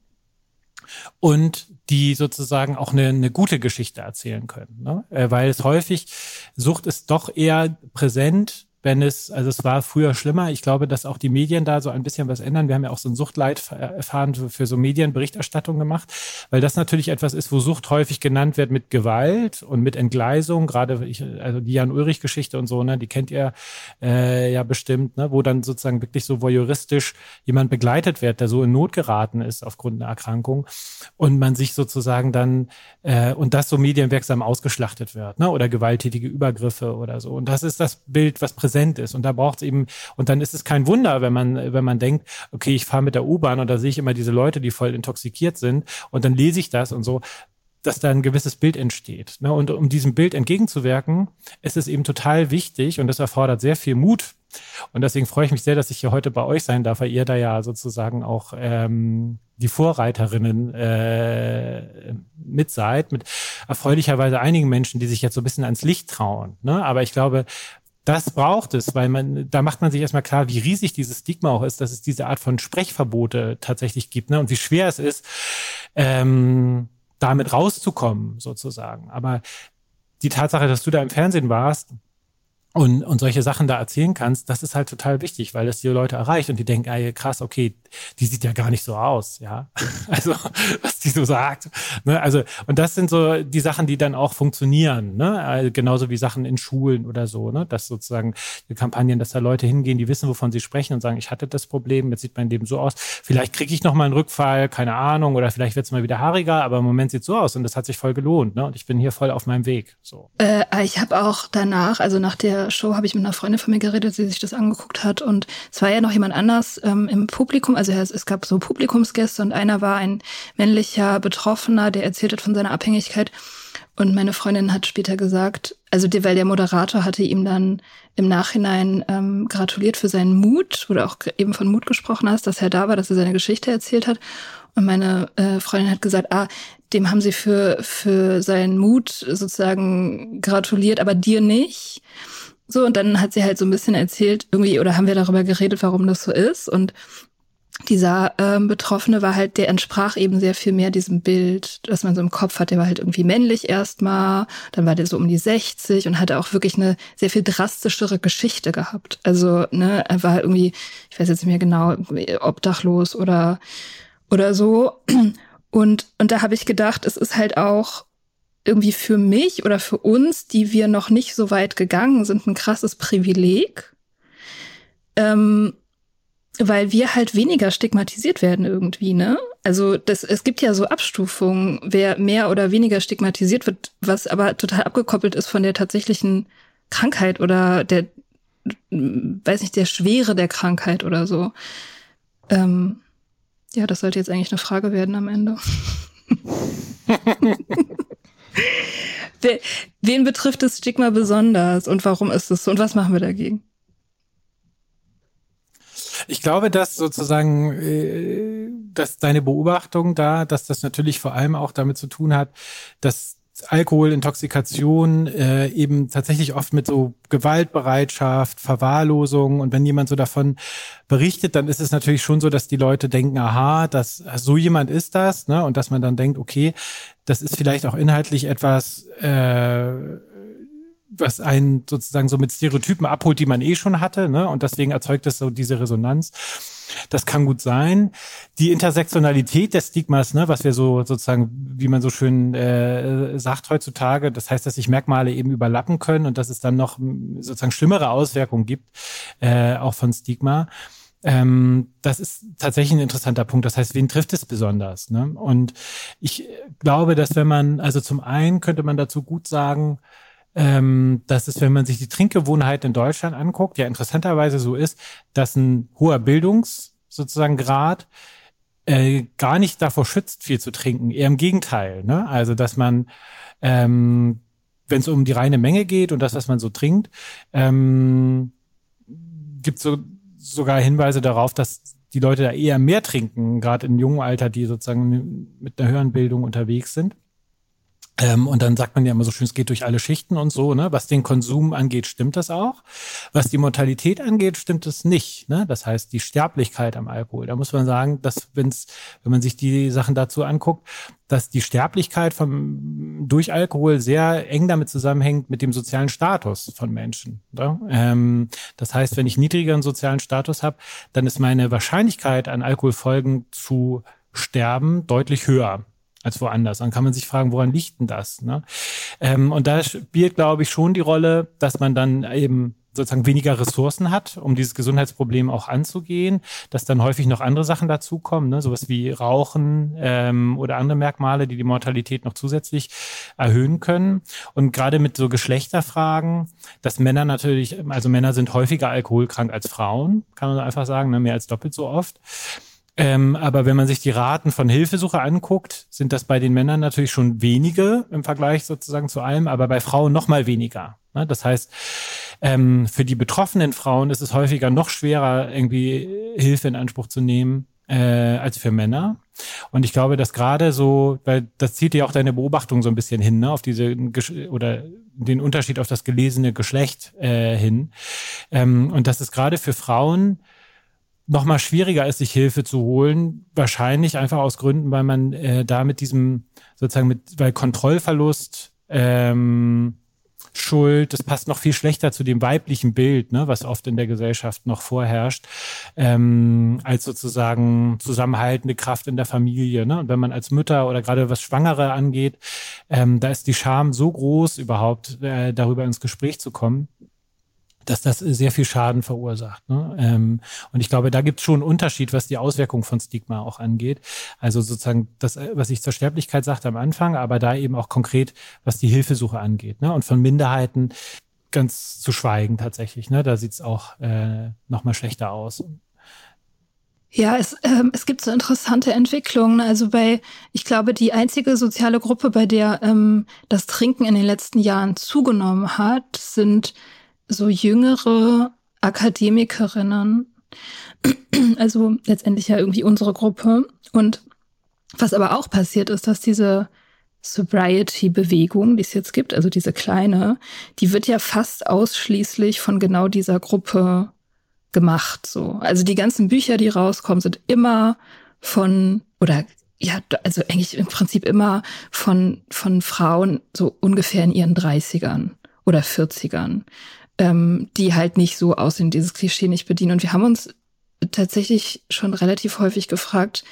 und die sozusagen auch eine, eine gute Geschichte erzählen können. Ne? Äh, weil es häufig, Sucht ist doch eher präsent wenn es, also es war früher schlimmer. Ich glaube, dass auch die Medien da so ein bisschen was ändern. Wir haben ja auch so ein Suchtleitverfahren für so Medienberichterstattung gemacht, weil das natürlich etwas ist, wo Sucht häufig genannt wird mit Gewalt und mit Entgleisung. Gerade ich, also die Jan-Ulrich-Geschichte und so, ne, die kennt ihr äh, ja bestimmt, ne, wo dann sozusagen wirklich so voyeuristisch jemand begleitet wird, der so in Not geraten ist aufgrund einer Erkrankung und man sich sozusagen dann äh, und das so medienwirksam ausgeschlachtet wird, ne, oder gewalttätige Übergriffe oder so. Und das ist das Bild, was präsent präsent ist. Und da braucht es eben, und dann ist es kein Wunder, wenn man, wenn man denkt, okay, ich fahre mit der U-Bahn und da sehe ich immer diese Leute, die voll intoxikiert sind und dann lese ich das und so dass da ein gewisses Bild entsteht. Ne? Und um diesem Bild entgegenzuwirken, ist es eben total wichtig und das erfordert sehr viel Mut. Und deswegen freue ich mich sehr, dass ich hier heute bei euch sein darf, weil ihr da ja sozusagen auch ähm, die Vorreiterinnen äh, mit seid, mit erfreulicherweise einigen Menschen, die sich jetzt so ein bisschen ans Licht trauen. Ne? Aber ich glaube, das braucht es, weil man, da macht man sich erstmal klar, wie riesig dieses Stigma auch ist, dass es diese Art von Sprechverbote tatsächlich gibt, ne? Und wie schwer es ist, ähm, damit rauszukommen, sozusagen. Aber die Tatsache, dass du da im Fernsehen warst, und, und solche Sachen da erzählen kannst, das ist halt total wichtig, weil das die Leute erreicht und die denken, ey, krass, okay, die sieht ja gar nicht so aus, ja. Also, was die so sagt. Ne? Also, und das sind so die Sachen, die dann auch funktionieren, ne? Also, genauso wie Sachen in Schulen oder so, ne? Dass sozusagen die Kampagnen, dass da Leute hingehen, die wissen, wovon sie sprechen und sagen, ich hatte das Problem, jetzt sieht mein Leben so aus. Vielleicht kriege ich noch mal einen Rückfall, keine Ahnung, oder vielleicht wird es mal wieder haariger, aber im Moment sieht es so aus und das hat sich voll gelohnt, ne? Und ich bin hier voll auf meinem Weg. So. Äh, ich habe auch danach, also nach Show habe ich mit einer Freundin von mir geredet, die sich das angeguckt hat. Und es war ja noch jemand anders ähm, im Publikum. Also es, es gab so Publikumsgäste und einer war ein männlicher Betroffener, der erzählt hat von seiner Abhängigkeit. Und meine Freundin hat später gesagt, also die, weil der Moderator hatte ihm dann im Nachhinein ähm, gratuliert für seinen Mut, wo du auch eben von Mut gesprochen hast, dass er da war, dass er seine Geschichte erzählt hat. Und meine äh, Freundin hat gesagt, ah, dem haben sie für, für seinen Mut sozusagen gratuliert, aber dir nicht. So, und dann hat sie halt so ein bisschen erzählt, irgendwie, oder haben wir darüber geredet, warum das so ist. Und dieser ähm, Betroffene war halt, der entsprach eben sehr viel mehr diesem Bild, das man so im Kopf hat. Der war halt irgendwie männlich erstmal, dann war der so um die 60 und hatte auch wirklich eine sehr viel drastischere Geschichte gehabt. Also, ne, er war halt irgendwie, ich weiß jetzt nicht mehr genau, obdachlos oder, oder so. Und, und da habe ich gedacht, es ist halt auch irgendwie für mich oder für uns, die wir noch nicht so weit gegangen sind, ein krasses Privileg, ähm, weil wir halt weniger stigmatisiert werden irgendwie, ne? Also das, es gibt ja so Abstufungen, wer mehr oder weniger stigmatisiert wird, was aber total abgekoppelt ist von der tatsächlichen Krankheit oder der, weiß nicht, der Schwere der Krankheit oder so. Ähm, ja, das sollte jetzt eigentlich eine Frage werden am Ende. Wen betrifft das Stigma besonders und warum ist es so und was machen wir dagegen? Ich glaube, dass sozusagen, äh, dass deine Beobachtung da, dass das natürlich vor allem auch damit zu tun hat, dass Alkoholintoxikation äh, eben tatsächlich oft mit so Gewaltbereitschaft, Verwahrlosung und wenn jemand so davon berichtet, dann ist es natürlich schon so, dass die Leute denken, aha, dass so jemand ist das, ne? Und dass man dann denkt, okay, das ist vielleicht auch inhaltlich etwas, äh, was einen sozusagen so mit Stereotypen abholt, die man eh schon hatte, ne? Und deswegen erzeugt es so diese Resonanz. Das kann gut sein. Die Intersektionalität des Stigmas, ne, was wir so sozusagen, wie man so schön äh, sagt heutzutage, das heißt, dass sich Merkmale eben überlappen können und dass es dann noch sozusagen schlimmere Auswirkungen gibt, äh, auch von Stigma. Ähm, das ist tatsächlich ein interessanter Punkt. Das heißt, wen trifft es besonders? Ne? Und ich glaube, dass wenn man, also zum einen könnte man dazu gut sagen, ähm, dass es, wenn man sich die Trinkgewohnheiten in Deutschland anguckt, ja interessanterweise so ist, dass ein hoher Bildungs sozusagen Grad äh, gar nicht davor schützt, viel zu trinken. Eher im Gegenteil. Ne? Also, dass man, ähm, wenn es um die reine Menge geht und das, was man so trinkt, ähm, gibt so sogar Hinweise darauf, dass die Leute da eher mehr trinken, gerade in jungen Alter, die sozusagen mit einer höheren Bildung unterwegs sind. Ähm, und dann sagt man ja immer so schön, es geht durch alle Schichten und so, ne? Was den Konsum angeht, stimmt das auch. Was die Mortalität angeht, stimmt es nicht. Ne? Das heißt, die Sterblichkeit am Alkohol. Da muss man sagen, dass wenn's, wenn man sich die Sachen dazu anguckt, dass die Sterblichkeit vom, durch Alkohol sehr eng damit zusammenhängt mit dem sozialen Status von Menschen. Ne? Ähm, das heißt, wenn ich niedrigeren sozialen Status habe, dann ist meine Wahrscheinlichkeit an Alkoholfolgen zu sterben deutlich höher als woanders. Dann kann man sich fragen, woran liegt denn das? Ne? Ähm, und da spielt, glaube ich, schon die Rolle, dass man dann eben sozusagen weniger Ressourcen hat, um dieses Gesundheitsproblem auch anzugehen, dass dann häufig noch andere Sachen dazukommen, ne? sowas wie Rauchen ähm, oder andere Merkmale, die die Mortalität noch zusätzlich erhöhen können. Und gerade mit so Geschlechterfragen, dass Männer natürlich, also Männer sind häufiger alkoholkrank als Frauen, kann man einfach sagen, ne? mehr als doppelt so oft. Ähm, aber wenn man sich die Raten von Hilfesuche anguckt, sind das bei den Männern natürlich schon wenige im Vergleich sozusagen zu allem, aber bei Frauen noch mal weniger. Ne? Das heißt, ähm, für die betroffenen Frauen ist es häufiger noch schwerer, irgendwie Hilfe in Anspruch zu nehmen äh, als für Männer. Und ich glaube, dass gerade so, weil das zieht ja auch deine Beobachtung so ein bisschen hin, ne, auf diese oder den Unterschied auf das gelesene Geschlecht äh, hin. Ähm, und dass es gerade für Frauen noch mal schwieriger ist, sich Hilfe zu holen. Wahrscheinlich einfach aus Gründen, weil man äh, da mit diesem sozusagen mit, weil Kontrollverlust, ähm, Schuld. Das passt noch viel schlechter zu dem weiblichen Bild, ne, was oft in der Gesellschaft noch vorherrscht, ähm, als sozusagen zusammenhaltende Kraft in der Familie. Ne? Und wenn man als Mütter oder gerade was Schwangere angeht, ähm, da ist die Scham so groß, überhaupt äh, darüber ins Gespräch zu kommen dass das sehr viel Schaden verursacht. Ne? Ähm, und ich glaube, da gibt es schon einen Unterschied, was die Auswirkung von Stigma auch angeht. Also sozusagen das, was ich zur Sterblichkeit sagte am Anfang, aber da eben auch konkret, was die Hilfesuche angeht. Ne? Und von Minderheiten ganz zu schweigen tatsächlich. Ne? Da sieht es auch äh, noch mal schlechter aus. Ja, es, ähm, es gibt so interessante Entwicklungen. Also bei, ich glaube, die einzige soziale Gruppe, bei der ähm, das Trinken in den letzten Jahren zugenommen hat, sind so jüngere Akademikerinnen, also letztendlich ja irgendwie unsere Gruppe. Und was aber auch passiert ist, dass diese Sobriety-Bewegung, die es jetzt gibt, also diese kleine, die wird ja fast ausschließlich von genau dieser Gruppe gemacht. So, also die ganzen Bücher, die rauskommen, sind immer von oder ja, also eigentlich im Prinzip immer von von Frauen so ungefähr in ihren 30ern oder 40ern ähm, die halt nicht so aussehen, dieses Klischee nicht bedienen. Und wir haben uns tatsächlich schon relativ häufig gefragt,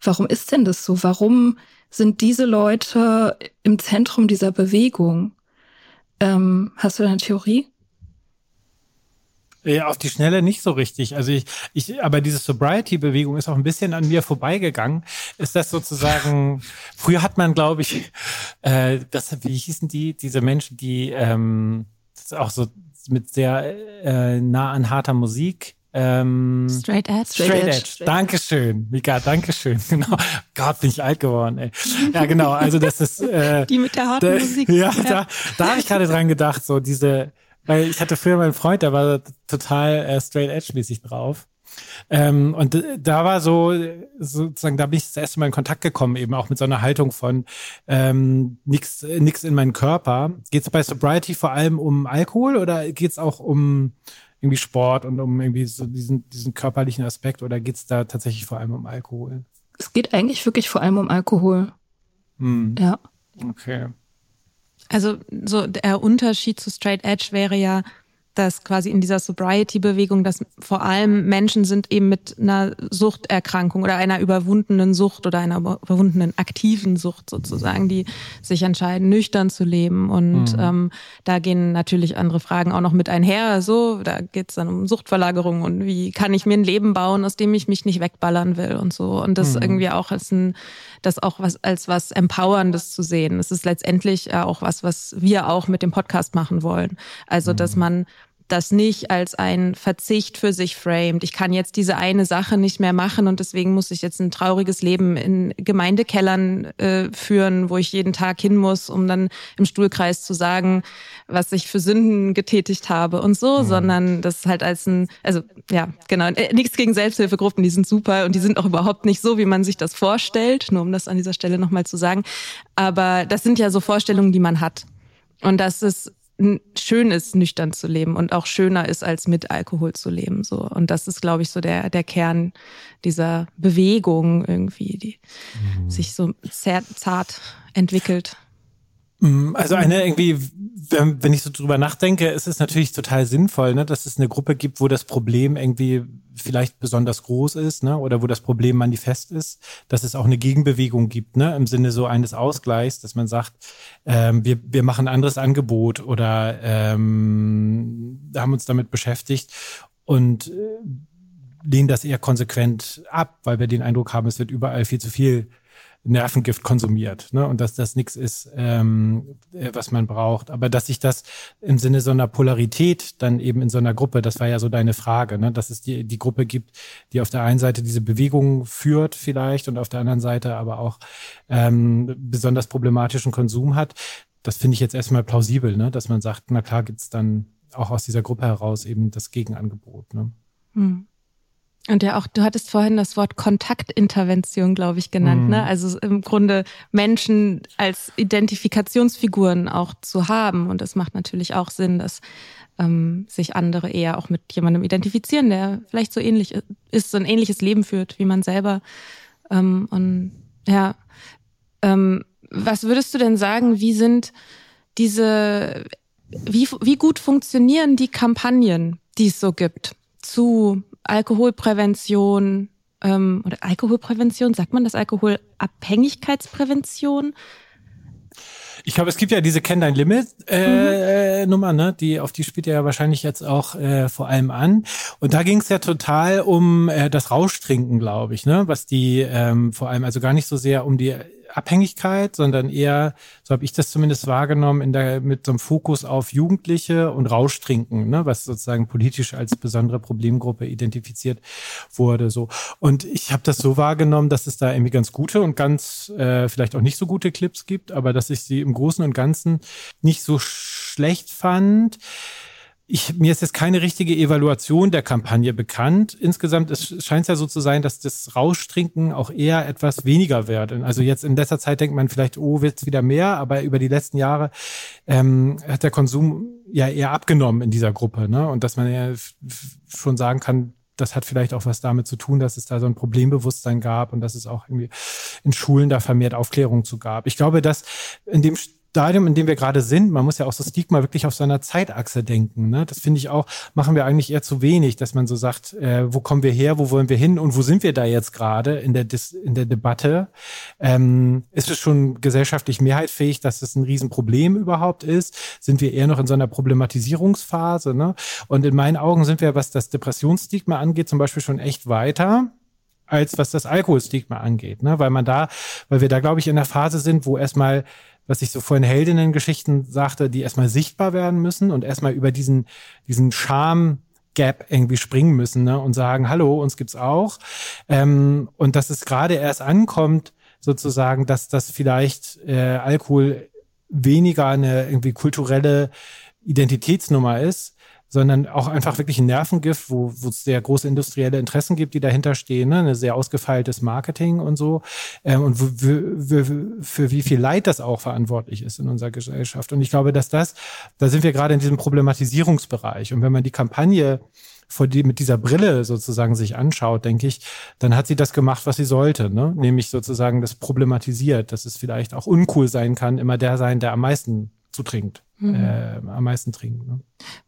warum ist denn das so? Warum sind diese Leute im Zentrum dieser Bewegung? Ähm, hast du da eine Theorie? Ja, auf die Schnelle nicht so richtig. Also ich, ich, aber diese Sobriety-Bewegung ist auch ein bisschen an mir vorbeigegangen. Ist das sozusagen, früher hat man, glaube ich, äh, das, wie hießen die, diese Menschen, die ähm, auch so mit sehr äh, nah an harter Musik. Ähm, Straight Edge. Straight, Straight Edge. Edge. Dankeschön, Mika, Dankeschön. Genau. Gott, bin ich alt geworden, ey. Ja, genau. Also das ist äh, die mit der harten da, Musik. Ja, ja. da, da habe ich gerade dran gedacht, so diese, weil ich hatte früher meinen Freund, der war total äh, Straight Edge mäßig drauf. Ähm, und da war so, sozusagen, da bin ich das erste Mal in Kontakt gekommen, eben auch mit so einer Haltung von ähm, nichts nix in meinen Körper. Geht es bei Sobriety vor allem um Alkohol oder geht es auch um irgendwie Sport und um irgendwie so diesen, diesen körperlichen Aspekt oder geht es da tatsächlich vor allem um Alkohol? Es geht eigentlich wirklich vor allem um Alkohol. Hm. Ja. Okay. Also so der Unterschied zu Straight Edge wäre ja, dass quasi in dieser Sobriety-Bewegung, dass vor allem Menschen sind eben mit einer Suchterkrankung oder einer überwundenen Sucht oder einer überwundenen aktiven Sucht sozusagen, die sich entscheiden, nüchtern zu leben. Und mhm. ähm, da gehen natürlich andere Fragen auch noch mit einher. So, da geht's dann um Suchtverlagerung und wie kann ich mir ein Leben bauen, aus dem ich mich nicht wegballern will und so. Und das mhm. irgendwie auch als ein, das auch was als was Empowerndes zu sehen. Es ist letztendlich auch was, was wir auch mit dem Podcast machen wollen. Also, dass mhm. man das nicht als ein Verzicht für sich framed. Ich kann jetzt diese eine Sache nicht mehr machen und deswegen muss ich jetzt ein trauriges Leben in Gemeindekellern äh, führen, wo ich jeden Tag hin muss, um dann im Stuhlkreis zu sagen, was ich für Sünden getätigt habe und so, mhm. sondern das halt als ein, also ja, genau, äh, nichts gegen Selbsthilfegruppen, die sind super und die sind auch überhaupt nicht so, wie man sich das vorstellt, nur um das an dieser Stelle nochmal zu sagen. Aber das sind ja so Vorstellungen, die man hat. Und das ist schön ist, nüchtern zu leben und auch schöner ist, als mit Alkohol zu leben. So. Und das ist, glaube ich, so der, der Kern dieser Bewegung irgendwie, die mhm. sich so zart entwickelt. Mm, also eine irgendwie, wenn ich so drüber nachdenke, ist es natürlich total sinnvoll, ne, dass es eine Gruppe gibt, wo das Problem irgendwie vielleicht besonders groß ist, ne, oder wo das Problem manifest ist, dass es auch eine Gegenbewegung gibt, ne, im Sinne so eines Ausgleichs, dass man sagt, ähm, wir, wir machen ein anderes Angebot oder ähm, haben uns damit beschäftigt und äh, lehnen das eher konsequent ab, weil wir den Eindruck haben, es wird überall viel zu viel Nervengift konsumiert ne? und dass das nichts ist, ähm, äh, was man braucht. Aber dass sich das im Sinne so einer Polarität dann eben in so einer Gruppe, das war ja so deine Frage, ne? dass es die, die Gruppe gibt, die auf der einen Seite diese Bewegung führt vielleicht und auf der anderen Seite aber auch ähm, besonders problematischen Konsum hat. Das finde ich jetzt erstmal plausibel, ne? dass man sagt, na klar gibt's dann auch aus dieser Gruppe heraus eben das Gegenangebot. Ne? Hm. Und ja auch, du hattest vorhin das Wort Kontaktintervention, glaube ich, genannt. Mhm. Ne? Also im Grunde Menschen als Identifikationsfiguren auch zu haben. Und es macht natürlich auch Sinn, dass ähm, sich andere eher auch mit jemandem identifizieren, der vielleicht so ähnlich ist, so ein ähnliches Leben führt wie man selber. Ähm, und ja, ähm, was würdest du denn sagen, wie sind diese wie, wie gut funktionieren die Kampagnen, die es so gibt zu Alkoholprävention ähm, oder Alkoholprävention, sagt man das Alkoholabhängigkeitsprävention? Ich glaube, es gibt ja diese Kenn dein Limit äh, mhm. Nummer, ne? Die auf die spielt ja wahrscheinlich jetzt auch äh, vor allem an. Und da ging es ja total um äh, das Rauschtrinken, glaube ich, ne? Was die ähm, vor allem also gar nicht so sehr um die Abhängigkeit, sondern eher, so habe ich das zumindest wahrgenommen, in der, mit so einem Fokus auf Jugendliche und Rauschtrinken, ne, was sozusagen politisch als besondere Problemgruppe identifiziert wurde. So. Und ich habe das so wahrgenommen, dass es da irgendwie ganz gute und ganz äh, vielleicht auch nicht so gute Clips gibt, aber dass ich sie im Großen und Ganzen nicht so schlecht fand ich, mir ist jetzt keine richtige Evaluation der Kampagne bekannt. Insgesamt es scheint ja so zu sein, dass das Rauschtrinken auch eher etwas weniger wird. Also jetzt in letzter Zeit denkt man vielleicht, oh, wird's wieder mehr, aber über die letzten Jahre ähm, hat der Konsum ja eher abgenommen in dieser Gruppe. Ne? Und dass man ja schon sagen kann, das hat vielleicht auch was damit zu tun, dass es da so ein Problembewusstsein gab und dass es auch irgendwie in Schulen da vermehrt Aufklärung zu gab. Ich glaube, dass in dem Stadium, in dem wir gerade sind, man muss ja auch so Stigma wirklich auf seiner Zeitachse denken. Ne? Das finde ich auch, machen wir eigentlich eher zu wenig, dass man so sagt, äh, wo kommen wir her, wo wollen wir hin und wo sind wir da jetzt gerade in der, in der Debatte? Ähm, ist es schon gesellschaftlich mehrheitfähig, dass es ein Riesenproblem überhaupt ist? Sind wir eher noch in so einer Problematisierungsphase? Ne? Und in meinen Augen sind wir, was das Depressionsstigma angeht, zum Beispiel schon echt weiter als was das Alkoholstigma angeht, ne? weil man da, weil wir da, glaube ich, in der Phase sind, wo erstmal was ich so vorhin Heldinnen-Geschichten sagte, die erstmal sichtbar werden müssen und erstmal über diesen, diesen Charme Gap irgendwie springen müssen ne? und sagen, hallo, uns gibt's auch. Ähm, und dass es gerade erst ankommt, sozusagen, dass das vielleicht äh, Alkohol weniger eine irgendwie kulturelle Identitätsnummer ist, sondern auch einfach wirklich ein Nervengift, wo, wo es sehr große industrielle Interessen gibt, die dahinter stehen, ne? ein sehr ausgefeiltes Marketing und so ähm, und für, wie viel Leid das auch verantwortlich ist in unserer Gesellschaft. Und ich glaube, dass das, da sind wir gerade in diesem Problematisierungsbereich. Und wenn man die Kampagne vor die, mit dieser Brille sozusagen sich anschaut, denke ich, dann hat sie das gemacht, was sie sollte, ne? nämlich sozusagen das problematisiert, dass es vielleicht auch uncool sein kann, immer der sein, der am meisten zu trinkt mhm. äh, am meisten trinken. Ne?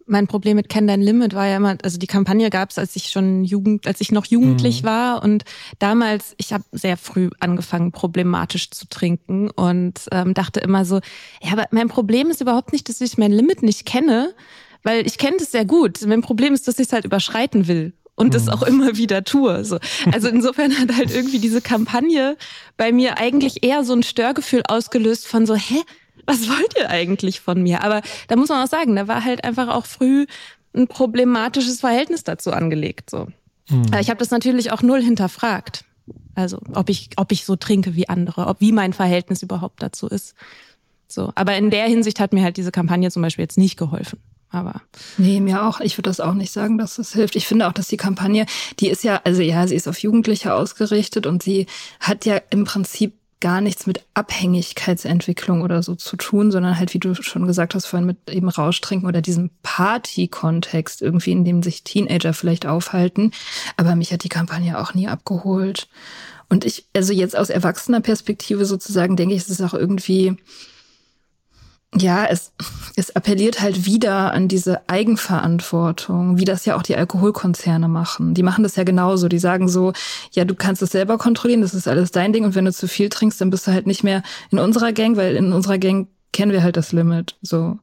Mein Problem mit Ken Dein Limit war ja immer, also die Kampagne gab es, als ich schon Jugend, als ich noch jugendlich mhm. war und damals, ich habe sehr früh angefangen, problematisch zu trinken und ähm, dachte immer so, ja, aber mein Problem ist überhaupt nicht, dass ich mein Limit nicht kenne, weil ich kenne es sehr gut. Mein Problem ist, dass ich es halt überschreiten will und das mhm. auch immer wieder tue. So. Also insofern hat halt irgendwie diese Kampagne bei mir eigentlich eher so ein Störgefühl ausgelöst von so, hä, was wollt ihr eigentlich von mir? Aber da muss man auch sagen, da war halt einfach auch früh ein problematisches Verhältnis dazu angelegt. So. Mhm. Ich habe das natürlich auch null hinterfragt. Also ob ich, ob ich so trinke wie andere, ob wie mein Verhältnis überhaupt dazu ist. So. Aber in der Hinsicht hat mir halt diese Kampagne zum Beispiel jetzt nicht geholfen. Aber nee, mir auch. Ich würde das auch nicht sagen, dass das hilft. Ich finde auch, dass die Kampagne, die ist ja, also ja, sie ist auf Jugendliche ausgerichtet und sie hat ja im Prinzip gar nichts mit Abhängigkeitsentwicklung oder so zu tun, sondern halt, wie du schon gesagt hast, vorhin mit eben Rauschtrinken oder diesem Party-Kontext irgendwie, in dem sich Teenager vielleicht aufhalten. Aber mich hat die Kampagne auch nie abgeholt. Und ich, also jetzt aus erwachsener Perspektive sozusagen, denke ich, es ist auch irgendwie, ja, es, es appelliert halt wieder an diese Eigenverantwortung, wie das ja auch die Alkoholkonzerne machen. Die machen das ja genauso. Die sagen so, ja, du kannst es selber kontrollieren, das ist alles dein Ding und wenn du zu viel trinkst, dann bist du halt nicht mehr in unserer Gang, weil in unserer Gang kennen wir halt das Limit, so.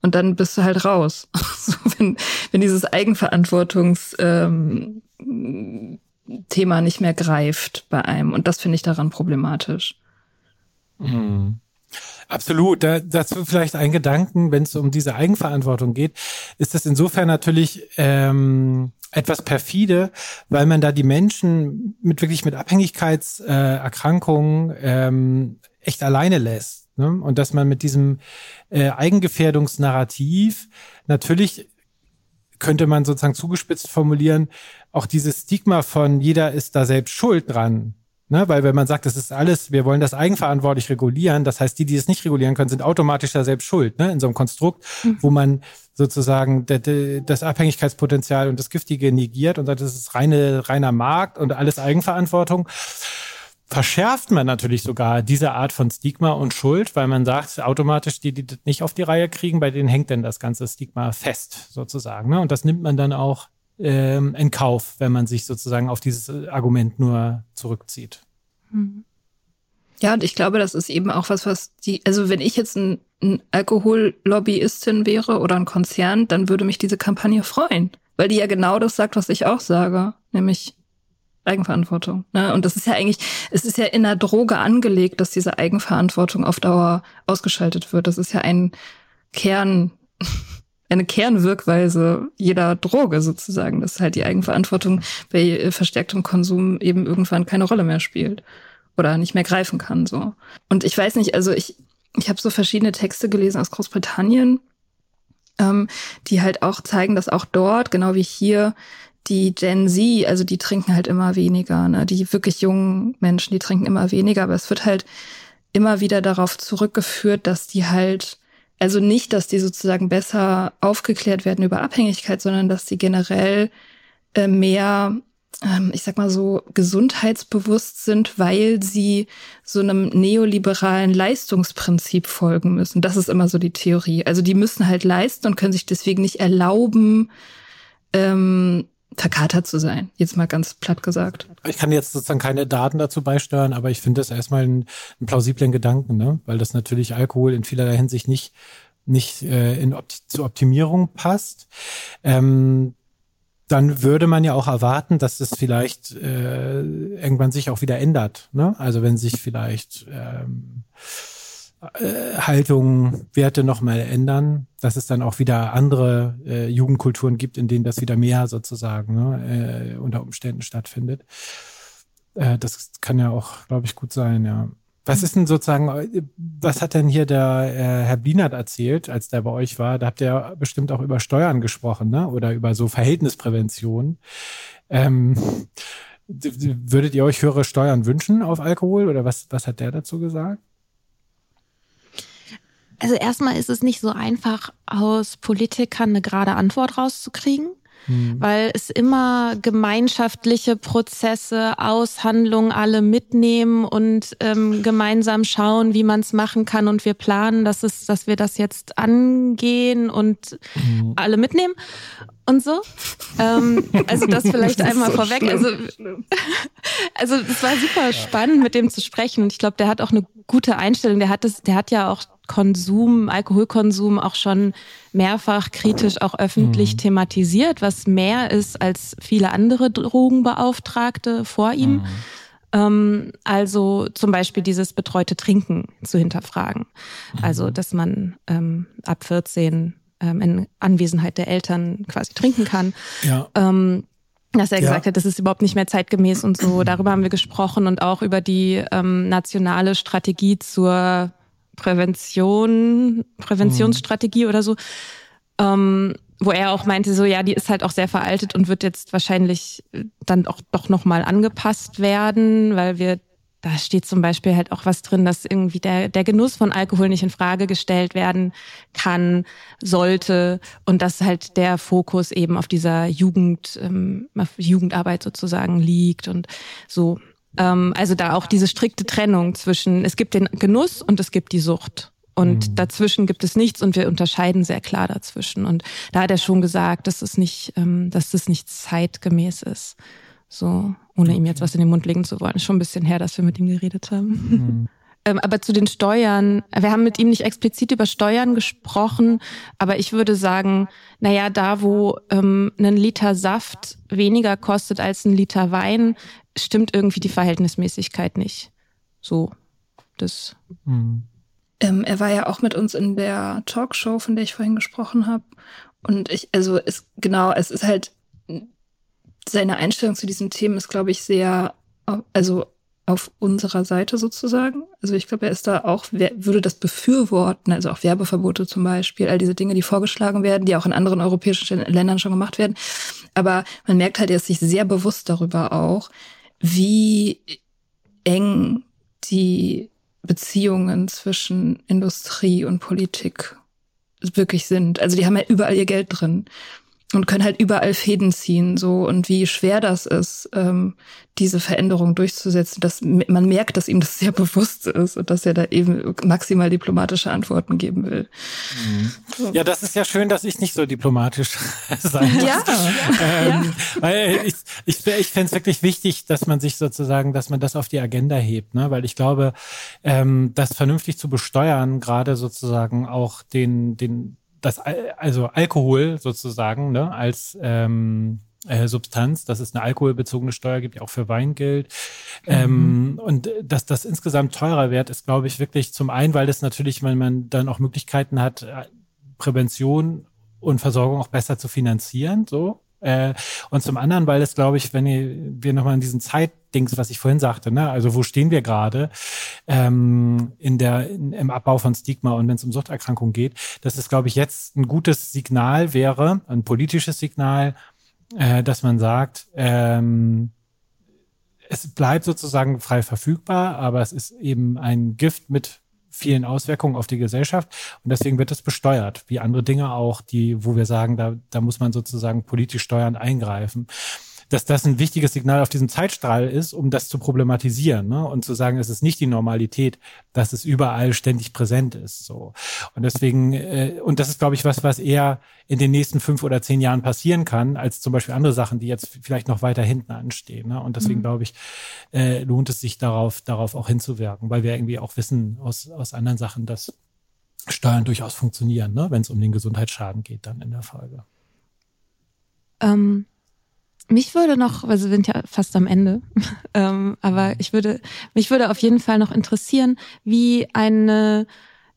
Und dann bist du halt raus. so, wenn, wenn dieses Eigenverantwortungs, ähm, nicht mehr greift bei einem. Und das finde ich daran problematisch. Mhm. Absolut. Da, dazu vielleicht ein Gedanken, wenn es um diese Eigenverantwortung geht, ist das insofern natürlich ähm, etwas perfide, weil man da die Menschen mit wirklich mit Abhängigkeitserkrankungen äh, ähm, echt alleine lässt. Ne? Und dass man mit diesem äh, Eigengefährdungsnarrativ natürlich könnte man sozusagen zugespitzt formulieren, auch dieses Stigma von jeder ist da selbst schuld dran Ne? Weil wenn man sagt, das ist alles, wir wollen das eigenverantwortlich regulieren, das heißt, die, die es nicht regulieren können, sind automatisch da selbst schuld, ne? in so einem Konstrukt, mhm. wo man sozusagen das Abhängigkeitspotenzial und das Giftige negiert und sagt, das ist reine, reiner Markt und alles Eigenverantwortung verschärft man natürlich sogar diese Art von Stigma und Schuld, weil man sagt, automatisch die, die das nicht auf die Reihe kriegen, bei denen hängt denn das ganze Stigma fest, sozusagen. Ne? Und das nimmt man dann auch ähm, in Kauf, wenn man sich sozusagen auf dieses Argument nur zurückzieht. Mhm. Ja, und ich glaube, das ist eben auch was, was die, also wenn ich jetzt ein, ein Alkohollobbyistin wäre oder ein Konzern, dann würde mich diese Kampagne freuen, weil die ja genau das sagt, was ich auch sage, nämlich Eigenverantwortung. Ne? Und das ist ja eigentlich, es ist ja in der Droge angelegt, dass diese Eigenverantwortung auf Dauer ausgeschaltet wird. Das ist ja ein Kern, eine Kernwirkweise jeder Droge sozusagen, dass halt die Eigenverantwortung bei verstärktem Konsum eben irgendwann keine Rolle mehr spielt oder nicht mehr greifen kann so. Und ich weiß nicht, also ich ich habe so verschiedene Texte gelesen aus Großbritannien, ähm, die halt auch zeigen, dass auch dort genau wie hier die Gen Z, also die trinken halt immer weniger, ne? Die wirklich jungen Menschen, die trinken immer weniger, aber es wird halt immer wieder darauf zurückgeführt, dass die halt also nicht, dass die sozusagen besser aufgeklärt werden über Abhängigkeit, sondern dass sie generell äh, mehr ähm, ich sag mal so, gesundheitsbewusst sind, weil sie so einem neoliberalen Leistungsprinzip folgen müssen. Das ist immer so die Theorie. Also die müssen halt leisten und können sich deswegen nicht erlauben, ähm, verkatert zu sein. Jetzt mal ganz platt gesagt. Ich kann jetzt sozusagen keine Daten dazu beisteuern, aber ich finde das erstmal einen, einen plausiblen Gedanken, ne? weil das natürlich Alkohol in vielerlei Hinsicht nicht nicht äh, in Opt zur Optimierung passt. Ähm, dann würde man ja auch erwarten, dass es vielleicht äh, irgendwann sich auch wieder ändert. Ne? Also wenn sich vielleicht ähm, äh, Haltungen, Werte nochmal ändern, dass es dann auch wieder andere äh, Jugendkulturen gibt, in denen das wieder mehr sozusagen ne, äh, unter Umständen stattfindet. Äh, das kann ja auch, glaube ich, gut sein, ja. Was ist denn sozusagen, was hat denn hier der äh, Herr Bienert erzählt, als der bei euch war? Da habt ihr bestimmt auch über Steuern gesprochen, ne? Oder über so Verhältnisprävention. Ähm, würdet ihr euch höhere Steuern wünschen auf Alkohol oder was, was hat der dazu gesagt? Also erstmal ist es nicht so einfach, aus Politikern eine gerade Antwort rauszukriegen. Mhm. weil es immer gemeinschaftliche Prozesse, Aushandlungen alle mitnehmen und ähm, gemeinsam schauen, wie man es machen kann und wir planen, dass es, dass wir das jetzt angehen und mhm. alle mitnehmen und so. Ähm, also das vielleicht das einmal so vorweg. Schlimm. Also, also es war super spannend, mit dem zu sprechen. Und ich glaube, der hat auch eine gute Einstellung. Der hat das, der hat ja auch Konsum, Alkoholkonsum auch schon mehrfach kritisch auch öffentlich mhm. thematisiert, was mehr ist als viele andere Drogenbeauftragte vor ihm. Mhm. Ähm, also zum Beispiel dieses betreute Trinken zu hinterfragen. Mhm. Also, dass man ähm, ab 14 ähm, in Anwesenheit der Eltern quasi trinken kann. Ja. Ähm, dass er gesagt ja. hat, das ist überhaupt nicht mehr zeitgemäß und so. Darüber haben wir gesprochen und auch über die ähm, nationale Strategie zur Prävention, Präventionsstrategie mhm. oder so. Ähm, wo er auch meinte, so ja, die ist halt auch sehr veraltet und wird jetzt wahrscheinlich dann auch doch nochmal angepasst werden, weil wir da steht zum Beispiel halt auch was drin, dass irgendwie der, der Genuss von Alkohol nicht in Frage gestellt werden kann, sollte und dass halt der Fokus eben auf dieser Jugend, ähm, auf Jugendarbeit sozusagen liegt und so. Ähm, also da auch diese strikte Trennung zwischen, es gibt den Genuss und es gibt die Sucht. Und mhm. dazwischen gibt es nichts und wir unterscheiden sehr klar dazwischen. Und da hat er schon gesagt, dass es nicht, ähm, dass das nicht zeitgemäß ist. So, ohne ihm jetzt was in den Mund legen zu wollen. Ist schon ein bisschen her, dass wir mit ihm geredet haben. Mhm. ähm, aber zu den Steuern, wir haben mit ihm nicht explizit über Steuern gesprochen, aber ich würde sagen, naja, da wo ähm, ein Liter Saft weniger kostet als ein Liter Wein, stimmt irgendwie die Verhältnismäßigkeit nicht. So, das. Mhm. Ähm, er war ja auch mit uns in der Talkshow, von der ich vorhin gesprochen habe. Und ich, also es genau, es ist halt seine Einstellung zu diesem Thema ist, glaube ich, sehr, also auf unserer Seite sozusagen. Also ich glaube, er ist da auch, würde das befürworten, also auch Werbeverbote zum Beispiel, all diese Dinge, die vorgeschlagen werden, die auch in anderen europäischen Ländern schon gemacht werden. Aber man merkt halt, er ist sich sehr bewusst darüber auch, wie eng die Beziehungen zwischen Industrie und Politik wirklich sind. Also die haben ja überall ihr Geld drin. Und können halt überall Fäden ziehen, so und wie schwer das ist, ähm, diese Veränderung durchzusetzen, dass man merkt, dass ihm das sehr bewusst ist und dass er da eben maximal diplomatische Antworten geben will. Mhm. Ja, das ist ja schön, dass ich nicht so diplomatisch sein muss. Ja, ähm, ja. Weil ich, ich, ich fände es wirklich wichtig, dass man sich sozusagen, dass man das auf die Agenda hebt, ne? weil ich glaube, ähm, das vernünftig zu besteuern, gerade sozusagen auch den, den das also Alkohol sozusagen ne, als ähm, äh, Substanz, dass es eine alkoholbezogene Steuer gibt, ja auch für Wein gilt. Ähm, mhm. und dass das insgesamt teurer wird, ist, glaube ich, wirklich zum einen, weil das natürlich, wenn man dann auch Möglichkeiten hat, äh, Prävention und Versorgung auch besser zu finanzieren, so. Äh, und zum anderen, weil es, glaube ich, wenn wir nochmal in diesen Zeitdings, was ich vorhin sagte, ne, also wo stehen wir gerade ähm, in der in, im Abbau von Stigma und wenn es um Suchterkrankungen geht, dass es, glaube ich, jetzt ein gutes Signal wäre, ein politisches Signal, äh, dass man sagt, ähm, es bleibt sozusagen frei verfügbar, aber es ist eben ein Gift mit vielen Auswirkungen auf die Gesellschaft. Und deswegen wird es besteuert, wie andere Dinge auch, die, wo wir sagen, da, da muss man sozusagen politisch steuernd eingreifen dass das ein wichtiges Signal auf diesem Zeitstrahl ist, um das zu problematisieren ne? und zu sagen, es ist nicht die Normalität, dass es überall ständig präsent ist. So und deswegen äh, und das ist, glaube ich, was, was eher in den nächsten fünf oder zehn Jahren passieren kann, als zum Beispiel andere Sachen, die jetzt vielleicht noch weiter hinten anstehen. Ne? Und deswegen mhm. glaube ich, äh, lohnt es sich darauf, darauf auch hinzuwirken, weil wir irgendwie auch wissen aus aus anderen Sachen, dass Steuern durchaus funktionieren, ne? wenn es um den Gesundheitsschaden geht, dann in der Folge. Ähm, mich würde noch, weil wir sind ja fast am Ende, ähm, aber ich würde, mich würde auf jeden Fall noch interessieren, wie eine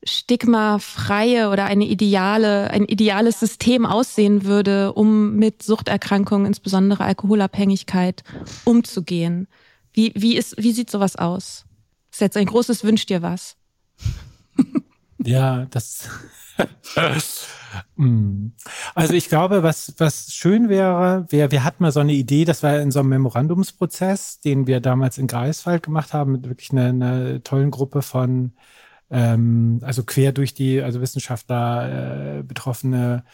stigmafreie oder eine ideale, ein ideales System aussehen würde, um mit Suchterkrankungen, insbesondere Alkoholabhängigkeit, umzugehen. Wie, wie ist, wie sieht sowas aus? Ist jetzt ein großes Wünsch dir was. Ja, das Mm. Also ich glaube, was, was schön wäre, wir, wir hatten mal so eine Idee, das war in so einem Memorandumsprozess, den wir damals in Greifswald gemacht haben, mit wirklich einer, einer tollen Gruppe von, ähm, also quer durch die, also Wissenschaftler, äh, Betroffene,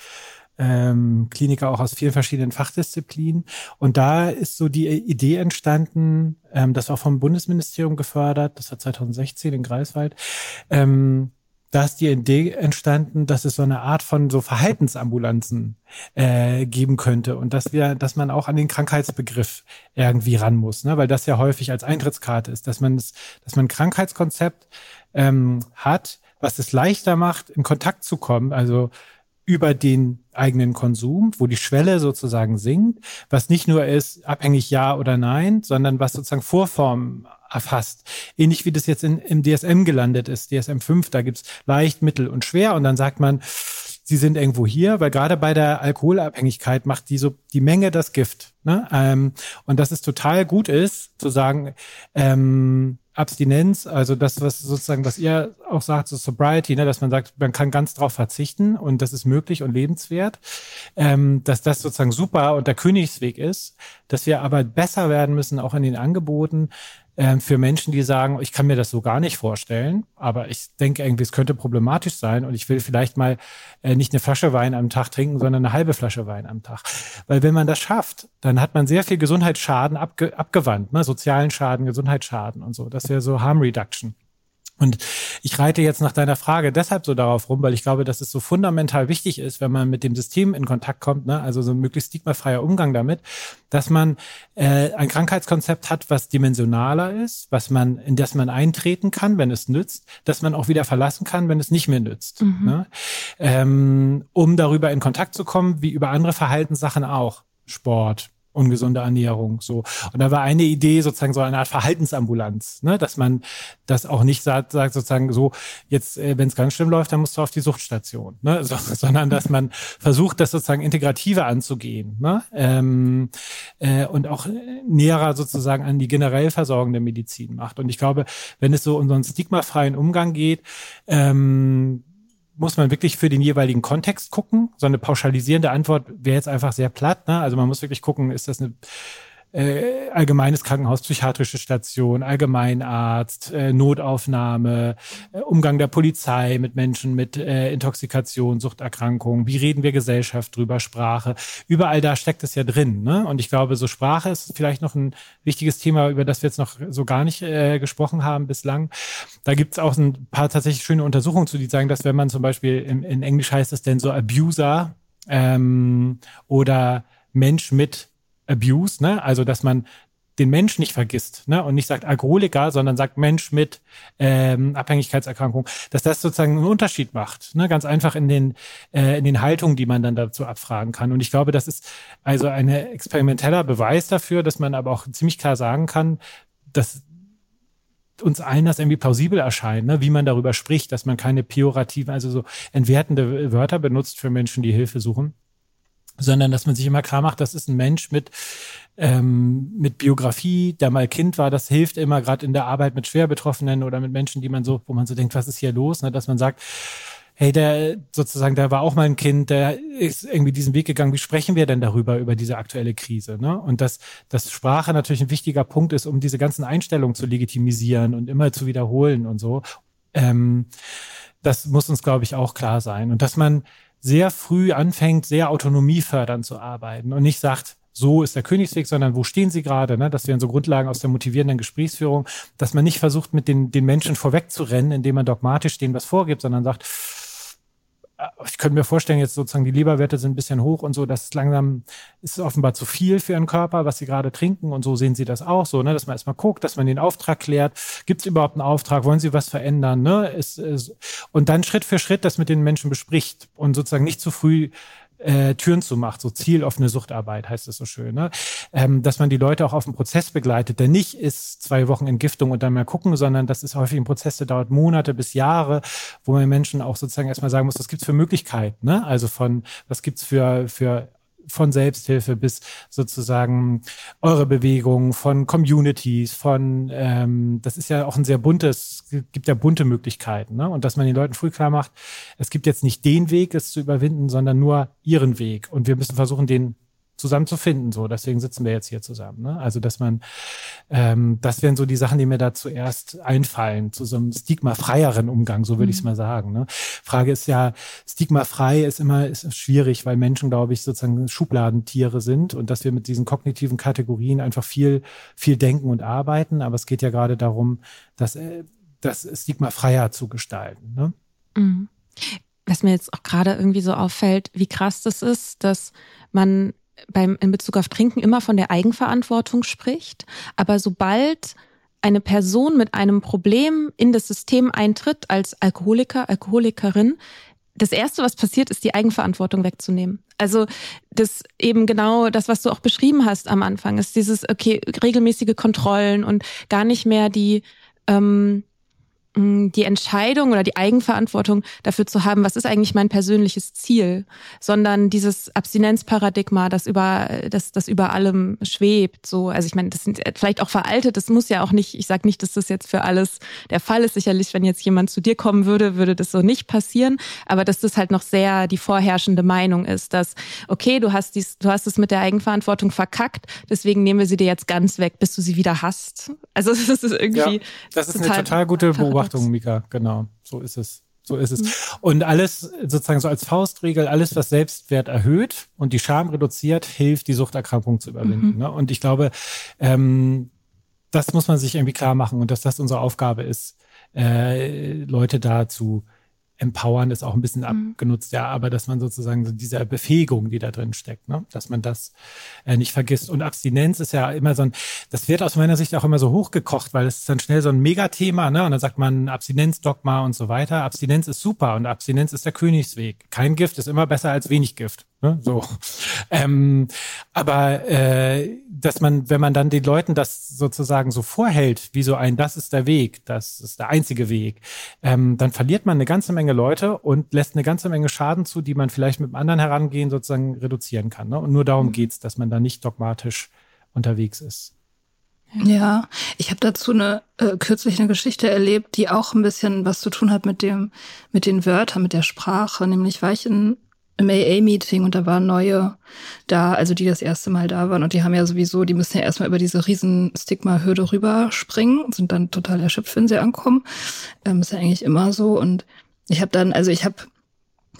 ähm, Kliniker auch aus vielen verschiedenen Fachdisziplinen. Und da ist so die Idee entstanden, ähm, das auch vom Bundesministerium gefördert, das war 2016 in Greifswald, ähm, da ist die Idee entstanden, dass es so eine Art von so Verhaltensambulanzen äh, geben könnte und dass wir, dass man auch an den Krankheitsbegriff irgendwie ran muss, ne? weil das ja häufig als Eintrittskarte ist, dass man es, dass man ein Krankheitskonzept ähm, hat, was es leichter macht, in Kontakt zu kommen, also über den eigenen Konsum, wo die Schwelle sozusagen sinkt, was nicht nur ist, abhängig ja oder nein, sondern was sozusagen Vorformen erfasst. Ähnlich wie das jetzt in, im DSM gelandet ist, DSM 5, da gibt's leicht, mittel und schwer und dann sagt man, sie sind irgendwo hier, weil gerade bei der Alkoholabhängigkeit macht die so die Menge das Gift. Ne? Ähm, und dass es total gut ist, zu sagen, ähm, Abstinenz, also das, was sozusagen, was ihr auch sagt, so Sobriety, ne, dass man sagt, man kann ganz drauf verzichten und das ist möglich und lebenswert, ähm, dass das sozusagen super und der Königsweg ist, dass wir aber besser werden müssen, auch in den Angeboten, ähm, für Menschen, die sagen, ich kann mir das so gar nicht vorstellen, aber ich denke irgendwie, es könnte problematisch sein und ich will vielleicht mal äh, nicht eine Flasche Wein am Tag trinken, sondern eine halbe Flasche Wein am Tag. Weil wenn man das schafft, dann hat man sehr viel Gesundheitsschaden abge abgewandt, ne? sozialen Schaden, Gesundheitsschaden und so. Das wäre so Harm Reduction. Und ich reite jetzt nach deiner Frage deshalb so darauf rum, weil ich glaube, dass es so fundamental wichtig ist, wenn man mit dem System in Kontakt kommt, ne, also so ein möglichst stigmafreier Umgang damit, dass man äh, ein Krankheitskonzept hat, was dimensionaler ist, was man, in das man eintreten kann, wenn es nützt, dass man auch wieder verlassen kann, wenn es nicht mehr nützt. Mhm. Ne? Ähm, um darüber in Kontakt zu kommen, wie über andere Verhaltenssachen auch. Sport, ungesunde Ernährung so. Und da war eine Idee sozusagen so eine Art Verhaltensambulanz ne dass man das auch nicht sagt, sagt sozusagen so jetzt äh, wenn es ganz schlimm läuft dann musst du auf die Suchtstation ne so, sondern dass man versucht das sozusagen integrativer anzugehen ne ähm, äh, und auch näherer sozusagen an die generell versorgende Medizin macht. Und ich glaube wenn es so um so einen stigmafreien Umgang geht ähm, muss man wirklich für den jeweiligen Kontext gucken. So eine pauschalisierende Antwort wäre jetzt einfach sehr platt. Ne? Also man muss wirklich gucken, ist das eine äh, allgemeines Krankenhaus, psychiatrische Station, Allgemeinarzt, äh, Notaufnahme, äh, Umgang der Polizei mit Menschen mit äh, Intoxikation, Suchterkrankungen, wie reden wir Gesellschaft drüber, Sprache, überall da steckt es ja drin. Ne? Und ich glaube, so Sprache ist vielleicht noch ein wichtiges Thema, über das wir jetzt noch so gar nicht äh, gesprochen haben bislang. Da gibt es auch ein paar tatsächlich schöne Untersuchungen zu, die sagen, dass wenn man zum Beispiel in, in Englisch heißt es denn so Abuser ähm, oder Mensch mit Abuse, ne? Also dass man den Mensch nicht vergisst ne? und nicht sagt Alkoholiker, sondern sagt Mensch mit ähm, Abhängigkeitserkrankung, dass das sozusagen einen Unterschied macht. Ne? Ganz einfach in den, äh, in den Haltungen, die man dann dazu abfragen kann. Und ich glaube, das ist also ein experimenteller Beweis dafür, dass man aber auch ziemlich klar sagen kann, dass uns allen das irgendwie plausibel erscheint, ne? wie man darüber spricht, dass man keine pejorativen, also so entwertende Wörter benutzt für Menschen, die Hilfe suchen sondern dass man sich immer klar macht, das ist ein Mensch mit ähm, mit Biografie, der mal Kind war, das hilft immer gerade in der Arbeit mit Schwerbetroffenen oder mit Menschen, die man so, wo man so denkt, was ist hier los, ne? dass man sagt, hey, der sozusagen, der war auch mal ein Kind, der ist irgendwie diesen Weg gegangen. Wie sprechen wir denn darüber, über diese aktuelle Krise? Ne? Und dass, dass Sprache natürlich ein wichtiger Punkt ist, um diese ganzen Einstellungen zu legitimisieren und immer zu wiederholen und so. Ähm, das muss uns, glaube ich, auch klar sein. Und dass man sehr früh anfängt, sehr autonomiefördernd zu arbeiten und nicht sagt, so ist der Königsweg, sondern wo stehen Sie gerade? Ne? Das wären so Grundlagen aus der motivierenden Gesprächsführung, dass man nicht versucht, mit den, den Menschen vorwegzurennen, indem man dogmatisch denen was vorgibt, sondern sagt, ich könnte mir vorstellen, jetzt sozusagen die Leberwerte sind ein bisschen hoch und so, das ist langsam, ist offenbar zu viel für ihren Körper, was sie gerade trinken und so sehen sie das auch so, ne, dass man erstmal guckt, dass man den Auftrag klärt, gibt es überhaupt einen Auftrag, wollen sie was verändern, ne, ist, ist, und dann Schritt für Schritt das mit den Menschen bespricht und sozusagen nicht zu früh äh, Türen zu macht, so zieloffene Suchtarbeit heißt es so schön, ne? ähm, dass man die Leute auch auf den Prozess begleitet, der nicht ist zwei Wochen Entgiftung und dann mal gucken, sondern das ist häufig ein Prozess, der dauert Monate bis Jahre, wo man Menschen auch sozusagen erstmal sagen muss, was gibt's für Möglichkeiten, ne? also von, was gibt's für, für von Selbsthilfe bis sozusagen eure Bewegung, von Communities, von ähm, das ist ja auch ein sehr buntes, gibt ja bunte Möglichkeiten, ne? Und dass man den Leuten früh klar macht, es gibt jetzt nicht den Weg, es zu überwinden, sondern nur ihren Weg. Und wir müssen versuchen, den zusammenzufinden. So, deswegen sitzen wir jetzt hier zusammen. Ne? Also, dass man, ähm, das wären so die Sachen, die mir da zuerst einfallen, zu so einem stigmafreieren Umgang, so würde mhm. ich es mal sagen. Ne? Frage ist ja, stigmafrei ist immer ist schwierig, weil Menschen, glaube ich, sozusagen Schubladentiere sind und dass wir mit diesen kognitiven Kategorien einfach viel, viel denken und arbeiten. Aber es geht ja gerade darum, das, äh, das stigmafreier zu gestalten. Ne? Mhm. Was mir jetzt auch gerade irgendwie so auffällt, wie krass das ist, dass man beim, in Bezug auf Trinken immer von der Eigenverantwortung spricht. Aber sobald eine Person mit einem Problem in das System eintritt als Alkoholiker, Alkoholikerin, das erste, was passiert, ist die Eigenverantwortung wegzunehmen. Also das eben genau das, was du auch beschrieben hast am Anfang, ist dieses okay regelmäßige Kontrollen und gar nicht mehr die ähm, die Entscheidung oder die Eigenverantwortung dafür zu haben, was ist eigentlich mein persönliches Ziel, sondern dieses Abstinenzparadigma, das über das das über allem schwebt. So, also ich meine, das sind vielleicht auch veraltet. Das muss ja auch nicht. Ich sage nicht, dass das jetzt für alles der Fall ist. Sicherlich, wenn jetzt jemand zu dir kommen würde, würde das so nicht passieren. Aber dass das halt noch sehr die vorherrschende Meinung ist, dass okay, du hast dies, du hast es mit der Eigenverantwortung verkackt, deswegen nehmen wir sie dir jetzt ganz weg, bis du sie wieder hast. Also das ist irgendwie. Ja, das ist total eine total gute Beobachtung. Beobachtung, Mika, genau. So ist es. So ist es. Mhm. Und alles sozusagen so als Faustregel, alles, was Selbstwert erhöht und die Scham reduziert, hilft, die Suchterkrankung zu überwinden. Mhm. Ne? Und ich glaube, ähm, das muss man sich irgendwie klar machen und dass das unsere Aufgabe ist, äh, Leute da zu empowern ist auch ein bisschen mhm. abgenutzt, ja, aber dass man sozusagen so diese Befähigung, die da drin steckt, ne, dass man das äh, nicht vergisst. Und Abstinenz ist ja immer so ein, das wird aus meiner Sicht auch immer so hochgekocht, weil es ist dann schnell so ein Megathema, ne, und dann sagt man Abstinenzdogma und so weiter. Abstinenz ist super und Abstinenz ist der Königsweg. Kein Gift ist immer besser als wenig Gift. Ne? So. Ähm, aber äh, dass man, wenn man dann den Leuten das sozusagen so vorhält, wie so ein, das ist der Weg, das ist der einzige Weg, ähm, dann verliert man eine ganze Menge Leute und lässt eine ganze Menge Schaden zu, die man vielleicht mit einem anderen Herangehen sozusagen reduzieren kann. Ne? Und nur darum mhm. geht's, dass man da nicht dogmatisch unterwegs ist. Ja, ich habe dazu eine äh, kürzlich eine Geschichte erlebt, die auch ein bisschen was zu tun hat mit dem mit den Wörtern, mit der Sprache. Nämlich war ich in im AA-Meeting und da waren neue da, also die das erste Mal da waren und die haben ja sowieso, die müssen ja erstmal über diese riesen Stigma-Hürde rüberspringen sind dann total erschöpft, wenn sie ankommen. Ähm, ist ja eigentlich immer so und ich habe dann, also ich habe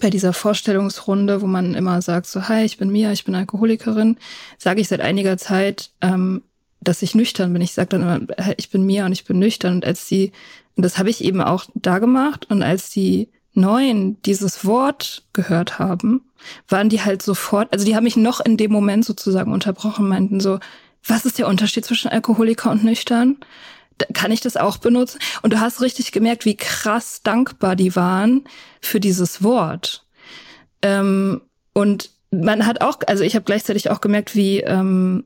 bei dieser Vorstellungsrunde, wo man immer sagt, so, hi, ich bin Mia, ich bin Alkoholikerin, sage ich seit einiger Zeit, ähm, dass ich nüchtern bin. Ich sage dann immer, ich bin Mia und ich bin nüchtern. Und als die, und das habe ich eben auch da gemacht, und als die Neuen dieses Wort gehört haben, waren die halt sofort, also die haben mich noch in dem Moment sozusagen unterbrochen, meinten so, was ist der Unterschied zwischen Alkoholiker und nüchtern? kann ich das auch benutzen? Und du hast richtig gemerkt, wie krass dankbar die waren für dieses Wort. Ähm, und man hat auch, also ich habe gleichzeitig auch gemerkt, wie ähm,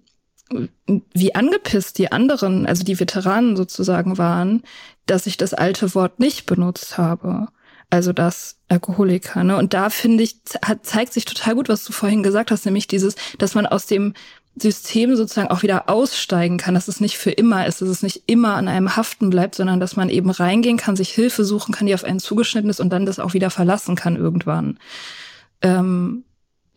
wie angepisst die anderen, also die Veteranen sozusagen waren, dass ich das alte Wort nicht benutzt habe. Also das Alkoholiker. Ne? Und da finde ich, zeigt sich total gut, was du vorhin gesagt hast, nämlich dieses, dass man aus dem System sozusagen auch wieder aussteigen kann, dass es nicht für immer ist, dass es nicht immer an einem haften bleibt, sondern dass man eben reingehen kann, sich Hilfe suchen kann, die auf einen zugeschnitten ist und dann das auch wieder verlassen kann irgendwann. Ähm,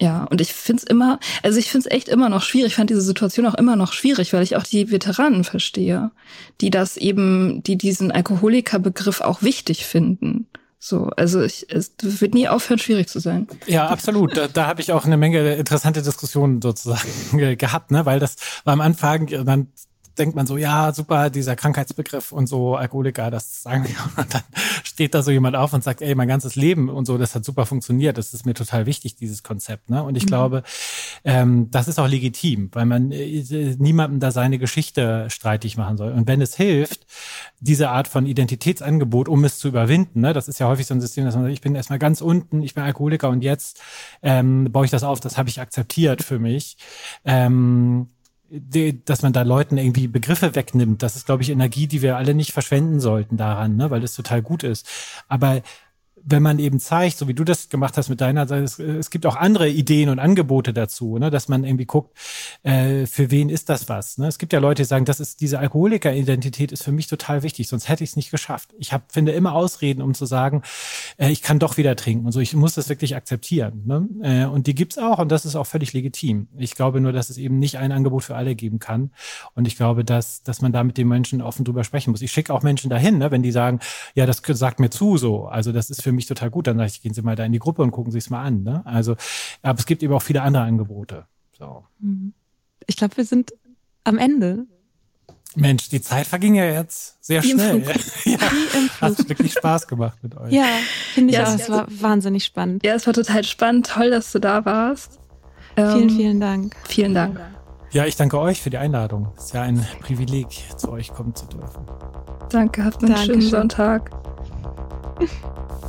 ja, und ich find's immer, also ich find's echt immer noch schwierig. Ich fand diese Situation auch immer noch schwierig, weil ich auch die Veteranen verstehe, die das eben, die diesen Alkoholikerbegriff auch wichtig finden. So, also ich, es wird nie aufhören, schwierig zu sein. Ja, absolut. Da, da habe ich auch eine Menge interessante Diskussionen sozusagen gehabt, ne? Weil das war am Anfang dann denkt man so, ja, super, dieser Krankheitsbegriff und so, Alkoholiker, das sagen wir. Und dann steht da so jemand auf und sagt, ey, mein ganzes Leben und so, das hat super funktioniert. Das ist mir total wichtig, dieses Konzept. Ne? Und ich mhm. glaube, ähm, das ist auch legitim, weil man äh, niemandem da seine Geschichte streitig machen soll. Und wenn es hilft, diese Art von Identitätsangebot, um es zu überwinden, ne? das ist ja häufig so ein System, dass man sagt, ich bin erstmal ganz unten, ich bin Alkoholiker und jetzt ähm, baue ich das auf, das habe ich akzeptiert für mich. Ähm, dass man da Leuten irgendwie Begriffe wegnimmt, das ist, glaube ich, Energie, die wir alle nicht verschwenden sollten daran, ne, weil das total gut ist. Aber wenn man eben zeigt, so wie du das gemacht hast mit deiner Seite, es, es gibt auch andere Ideen und Angebote dazu, ne, dass man irgendwie guckt, äh, für wen ist das was. Ne? Es gibt ja Leute, die sagen, das ist diese Alkoholiker-Identität ist für mich total wichtig, sonst hätte ich es nicht geschafft. Ich hab, finde immer Ausreden, um zu sagen, äh, ich kann doch wieder trinken und so. Ich muss das wirklich akzeptieren. Ne? Äh, und die gibt's auch und das ist auch völlig legitim. Ich glaube nur, dass es eben nicht ein Angebot für alle geben kann. Und ich glaube, dass, dass man da mit den Menschen offen drüber sprechen muss. Ich schicke auch Menschen dahin, ne, wenn die sagen, ja, das sagt mir zu so. Also das ist für mich total gut. Dann sage ich, gehen Sie mal da in die Gruppe und gucken Sie es mal an. Ne? Also, aber es gibt eben auch viele andere Angebote. So. Mhm. Ich glaube, wir sind am Ende. Mensch, die Zeit verging ja jetzt sehr Wie schnell. ja, hat wirklich Spaß gemacht mit euch. Ja, finde ich ja, auch. Es war wahnsinnig spannend. Ja, es war total spannend. Toll, dass du da warst. Vielen, ähm, vielen Dank. Vielen Dank. Ja, ich danke euch für die Einladung. Es ist ja ein Privileg, zu euch kommen zu dürfen. Danke, habt einen Dankeschön. schönen Sonntag.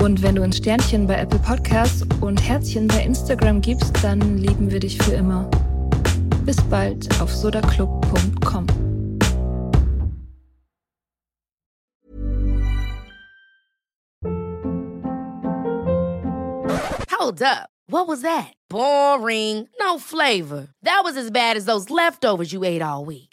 Und wenn du ein Sternchen bei Apple Podcasts und Herzchen bei Instagram gibst, dann lieben wir dich für immer. Bis bald auf sodaclub.com. Hold up. What was that? Boring. No flavor. That was as bad as those leftovers you ate all week.